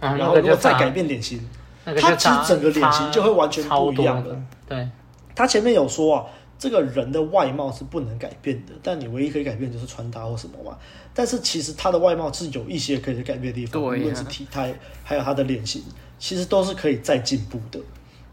然后如果再改变脸型，他其实整个脸型就会完全不一样了。对，他前面有说啊。这个人的外貌是不能改变的，但你唯一可以改变就是穿搭或什么嘛。但是其实他的外貌是有一些可以改变的地方，无论是体态，还有他的脸型，其实都是可以再进步的。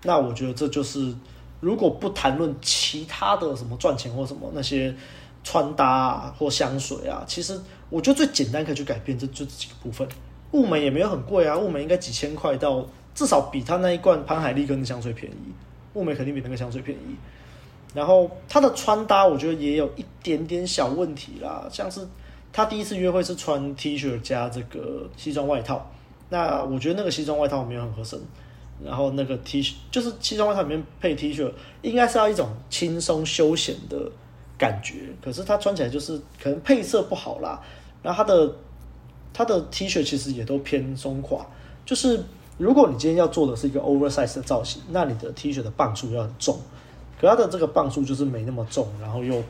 那我觉得这就是，如果不谈论其他的什么赚钱或什么那些穿搭啊或香水啊，其实我觉得最简单可以去改变，这就这几个部分。雾眉也没有很贵啊，雾眉应该几千块到至少比他那一罐潘海利根的香水便宜，雾眉肯定比那个香水便宜。然后他的穿搭，我觉得也有一点点小问题啦，像是他第一次约会是穿 T 恤加这个西装外套，那我觉得那个西装外套没有很合身，然后那个 T 恤就是西装外套里面配 T 恤，应该是要一种轻松休闲的感觉，可是它穿起来就是可能配色不好啦，然后它的它的 T 恤其实也都偏松垮，就是如果你今天要做的是一个 oversize 的造型，那你的 T 恤的磅数要很重。可它的这个磅数就是没那么重，然后又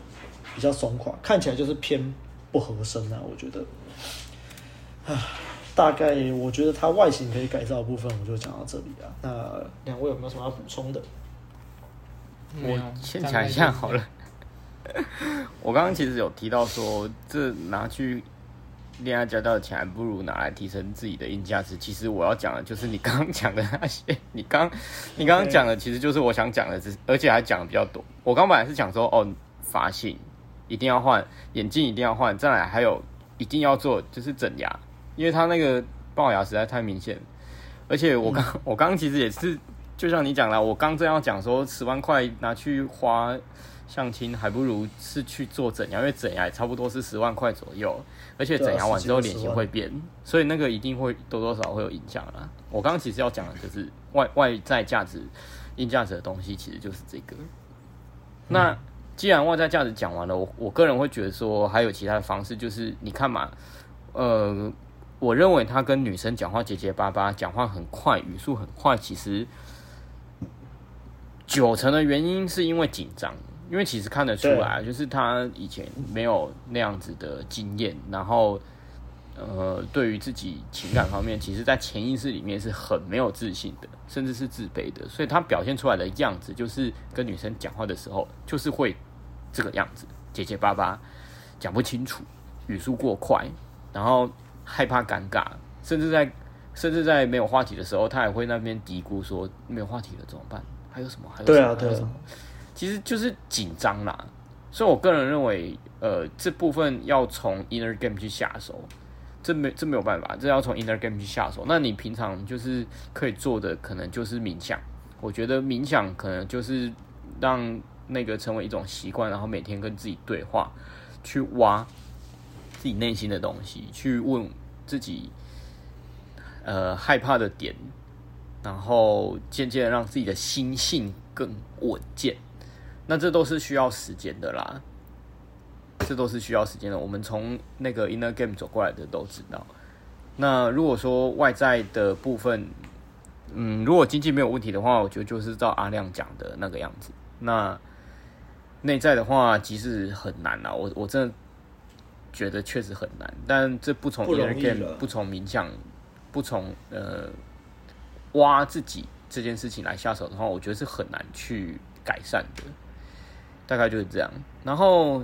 比较松垮，看起来就是偏不合身啊。我觉得，啊，大概我觉得它外形可以改造的部分，我就讲到这里啊。那两位有没有什么要补充的？我先讲一下好了。我刚刚其实有提到说，这拿去。恋爱交到的钱还不如拿来提升自己的硬价值。其实我要讲的就是你刚刚讲的那些，你刚 你刚刚讲的其实就是我想讲的，而且还讲的比较多。我刚本来是想说，哦，发型一定要换，眼镜一定要换，再来还有一定要做就是整牙，因为他那个龅牙实在太明显。而且我刚、嗯、我刚其实也是，就像你讲了，我刚正要讲说十万块拿去花。相亲还不如是去做整牙，因为整牙也差不多是十万块左右，而且整牙完之后脸型会变，所以那个一定会多多少少会有影响啦。我刚刚其实要讲的就是外外在价值、硬价值的东西，其实就是这个。那既然外在价值讲完了，我我个人会觉得说还有其他的方式，就是你看嘛，呃，我认为他跟女生讲话结结巴巴，讲话很快，语速很快，其实九成的原因是因为紧张，因为其实看得出来，就是他以前没有那样子的经验，然后呃，对于自己情感方面，其实在潜意识里面是很没有自信的，甚至是自卑的，所以他表现出来的样子，就是跟女生讲话的时候，就是会这个样子，结结巴巴，讲不清楚，语速过快，然后。害怕尴尬，甚至在甚至在没有话题的时候，他也会那边嘀咕说：“没有话题了怎么办？还有什么？还有什么？对啊，对啊，还有什么？”其实就是紧张啦。所以我个人认为，呃，这部分要从 inner game 去下手，这没这没有办法，这要从 inner game 去下手。那你平常就是可以做的，可能就是冥想。我觉得冥想可能就是让那个成为一种习惯，然后每天跟自己对话，去挖自己内心的东西，去问。自己呃害怕的点，然后渐渐让自己的心性更稳健，那这都是需要时间的啦，这都是需要时间的。我们从那个 inner game 走过来的都知道。那如果说外在的部分，嗯，如果经济没有问题的话，我觉得就是照阿亮讲的那个样子。那内在的话，其实很难啊，我我真的。觉得确实很难，但这不从 inner game，不从冥想，不从呃挖自己这件事情来下手的话，我觉得是很难去改善的。大概就是这样。然后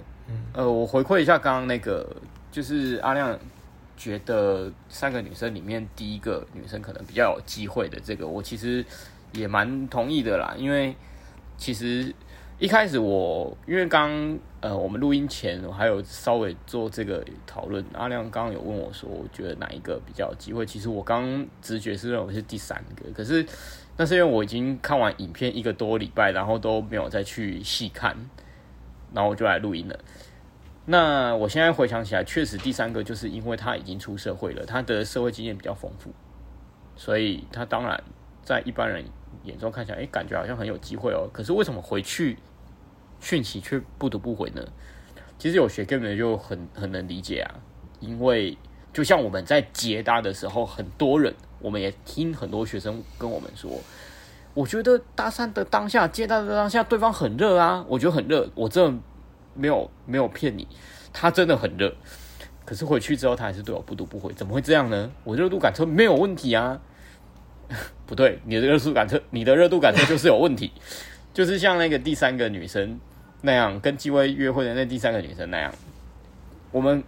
呃，我回馈一下刚刚那个，就是阿亮觉得三个女生里面第一个女生可能比较有机会的这个，我其实也蛮同意的啦，因为其实。一开始我因为刚呃我们录音前我还有稍微做这个讨论，阿亮刚刚有问我说，我觉得哪一个比较有机会？其实我刚直觉是认为是第三个，可是那是因为我已经看完影片一个多礼拜，然后都没有再去细看，然后我就来录音了。那我现在回想起来，确实第三个就是因为他已经出社会了，他的社会经验比较丰富，所以他当然在一般人眼中看起来，哎，感觉好像很有机会哦。可是为什么回去？讯息却不读不回呢？其实有学 game 的就很很能理解啊，因为就像我们在接搭的时候，很多人我们也听很多学生跟我们说，我觉得搭讪的当下，接搭的当下，对方很热啊，我觉得很热，我真的没有没有骗你，他真的很热，可是回去之后他还是对我不读不回，怎么会这样呢？我热度感测没有问题啊，不对，你的热度感测，你的热度感测就是有问题。就是像那个第三个女生那样，跟纪薇约会的那第三个女生那样，我们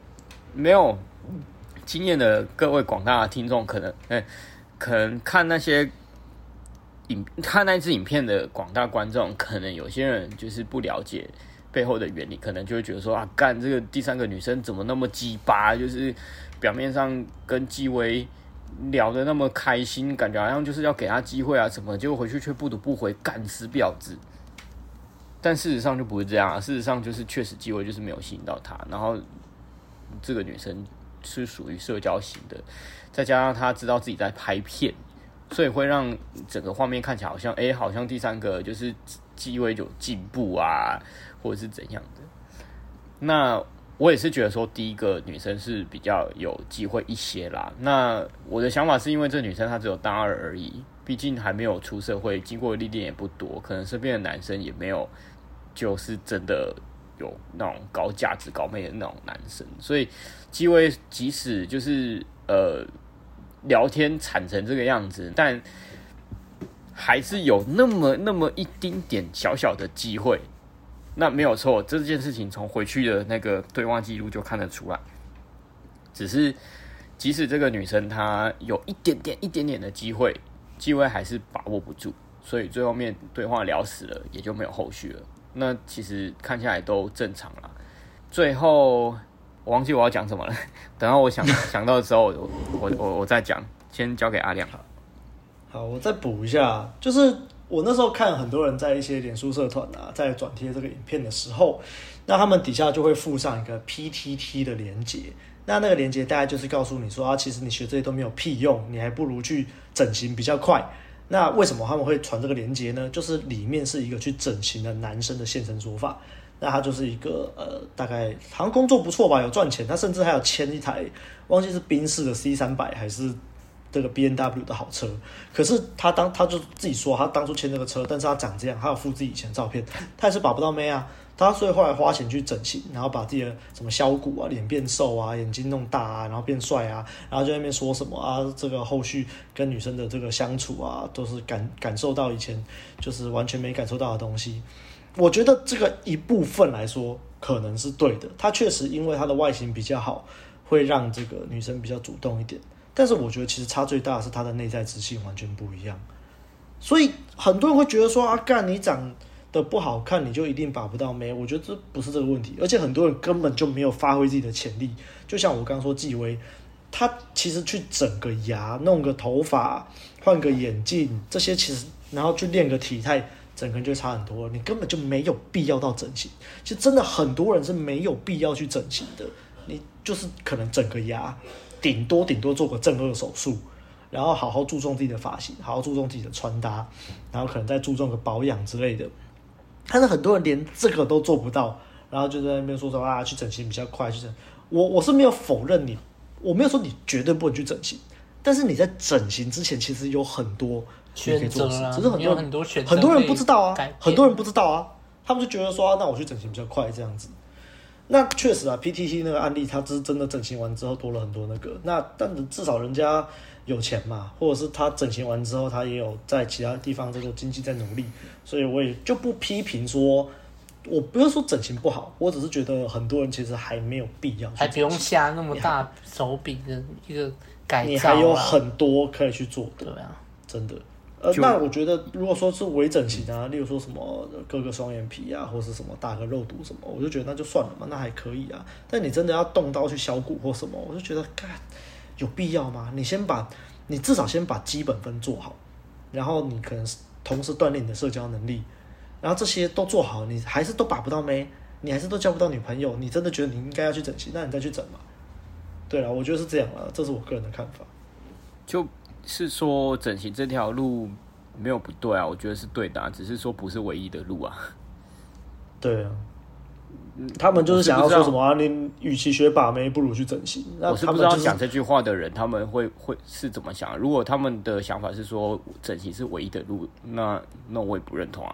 没有经验的各位广大的听众，可能哎，可能看那些影看那支影片的广大观众，可能有些人就是不了解背后的原理，可能就会觉得说啊，干这个第三个女生怎么那么鸡巴，就是表面上跟纪薇。聊得那么开心，感觉好像就是要给他机会啊什么，结果回去却不读不回，干死婊子。但事实上就不是这样啊，事实上就是确实机会就是没有吸引到他，然后这个女生是属于社交型的，再加上她知道自己在拍片，所以会让整个画面看起来好像，哎、好像第三个就是机会有进步啊，或者是怎样的。那。我也是觉得说，第一个女生是比较有机会一些啦。那我的想法是因为这女生她只有大二而已，毕竟还没有出社会，经过历练也不多，可能身边的男生也没有，就是真的有那种高价值高妹的那种男生，所以机会即使就是呃聊天惨成这个样子，但还是有那么那么一丁点小小的机会。那没有错，这件事情从回去的那个对话记录就看得出来。只是，即使这个女生她有一点点、一点点的机会，机会还是把握不住，所以最后面对话聊死了，也就没有后续了。那其实看起来都正常啦。最后我忘记我要讲什么了，等到我想 想到的时候，我我我，我再讲。先交给阿亮。好，我再补一下，就是。我那时候看很多人在一些脸书社团啊，在转贴这个影片的时候，那他们底下就会附上一个 PTT 的连接。那那个连接大概就是告诉你说啊，其实你学这些都没有屁用，你还不如去整形比较快。那为什么他们会传这个连接呢？就是里面是一个去整形的男生的现身说法。那他就是一个呃，大概好像工作不错吧，有赚钱。他甚至还有签一台，忘记是宾士的 C 三百还是这个 B N W 的好车。可是他当他就自己说，他当初签这个车，但是他长这样，他有附自己以前照片，他也是把不到妹啊。他所以后来花钱去整形，然后把自己的什么削骨啊、脸变瘦啊、眼睛弄大啊，然后变帅啊，然后就在那边说什么啊，这个后续跟女生的这个相处啊，都是感感受到以前就是完全没感受到的东西。我觉得这个一部分来说可能是对的，他确实因为他的外形比较好，会让这个女生比较主动一点。但是我觉得其实差最大的是他的内在自信完全不一样，所以很多人会觉得说啊，干你长。得不好看，你就一定把不到妹？我觉得这不是这个问题，而且很多人根本就没有发挥自己的潜力。就像我刚刚说，纪薇，他其实去整个牙、弄个头发、换个眼镜，这些其实然后去练个体态，整个人就差很多。你根本就没有必要到整形。其实真的很多人是没有必要去整形的。你就是可能整个牙，顶多顶多做个正颚手术，然后好好注重自己的发型，好好注重自己的穿搭，然后可能再注重个保养之类的。但是很多人连这个都做不到，然后就在那边说说啊，去整形比较快，去整。我我是没有否认你，我没有说你绝对不能去整形，但是你在整形之前其实有很多可以做的事，只是很多很多选择，很多人不知道啊，很多人不知道啊，他们就觉得说，啊，那我去整形比较快这样子。那确实啊，PTT 那个案例，他是真的整形完之后多了很多那个，那但至少人家。有钱嘛，或者是他整形完之后，他也有在其他地方这个经济在努力，所以我也就不批评说，我不是说整形不好，我只是觉得很多人其实还没有必要，还不用下那么大手笔的一个改造，你还有很多可以去做的，对啊，真的。呃，那我觉得如果说是微整形啊，例如说什么割个双眼皮啊，或是什么打个肉毒什么，我就觉得那就算了嘛，那还可以啊。但你真的要动刀去削骨或什么，我就觉得干。有必要吗？你先把，你至少先把基本分做好，然后你可能同时锻炼你的社交能力，然后这些都做好，你还是都把不到妹，你还是都交不到女朋友，你真的觉得你应该要去整形，那你再去整嘛。对了，我觉得是这样了，这是我个人的看法。就是说整形这条路没有不对啊，我觉得是对的啊，只是说不是唯一的路啊。对啊。他们就是想要说什么啊？你与其学把妹，不如去整形。我是不知道讲这句话的人，他们会会是怎么想？如果他们的想法是说整形是唯一的路，那那我也不认同啊。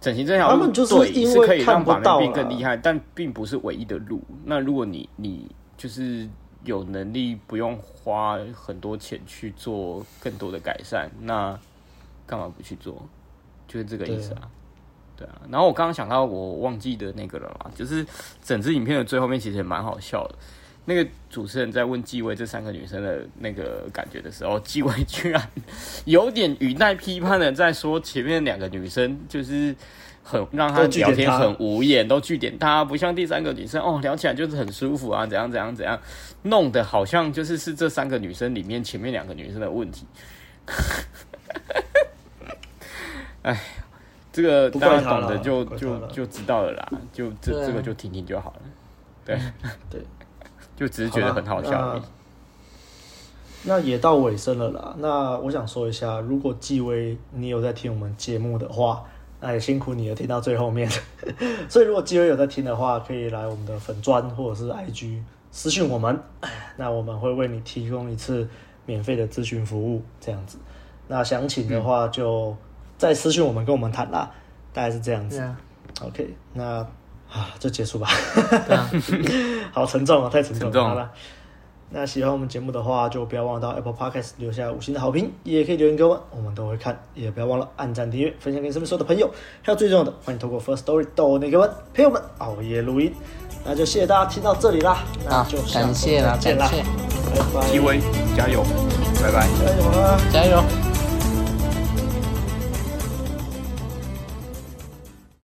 整形这条路，他们就是因为可以让把妹变更厉害，但并不是唯一的路。那如果你你就是有能力，不用花很多钱去做更多的改善，那干嘛不去做？就是这个意思啊。对啊，然后我刚刚想到我忘记的那个了嘛，就是整支影片的最后面其实也蛮好笑的。那个主持人在问纪薇这三个女生的那个感觉的时候，纪薇居然有点语带批判的在说前面两个女生就是很让她聊天很无言，都据点她，不像第三个女生哦，聊起来就是很舒服啊，怎样怎样怎样，弄得好像就是是这三个女生里面前面两个女生的问题。哎。这个大家懂的就就就知道了啦，就这这个就听听就好了，对对，就只是觉得很好笑而已。那也到尾声了啦，那我想说一下，如果纪薇你有在听我们节目的话，那也辛苦你了，听到最后面。所以如果基友有在听的话，可以来我们的粉专或者是 IG 私信我们，那我们会为你提供一次免费的咨询服务，这样子。那详情的话就。再私信我们跟我们谈啦，大概是这样子。OK，那啊就结束吧。好沉重啊，太沉重了。重好了，那喜欢我们节目的话，就不要忘了到 Apple Podcast 留下五星的好评，也可以留言给我们，我们都会看。也不要忘了按赞、订阅、分享给身边所有的朋友。还有最重要的，欢迎透过 First Story 抖内给我们陪我们熬夜录音。那就谢谢大家听到这里啦，那就感谢啦，感谢。拜拜，T V 加油，拜拜，加油啊，加油。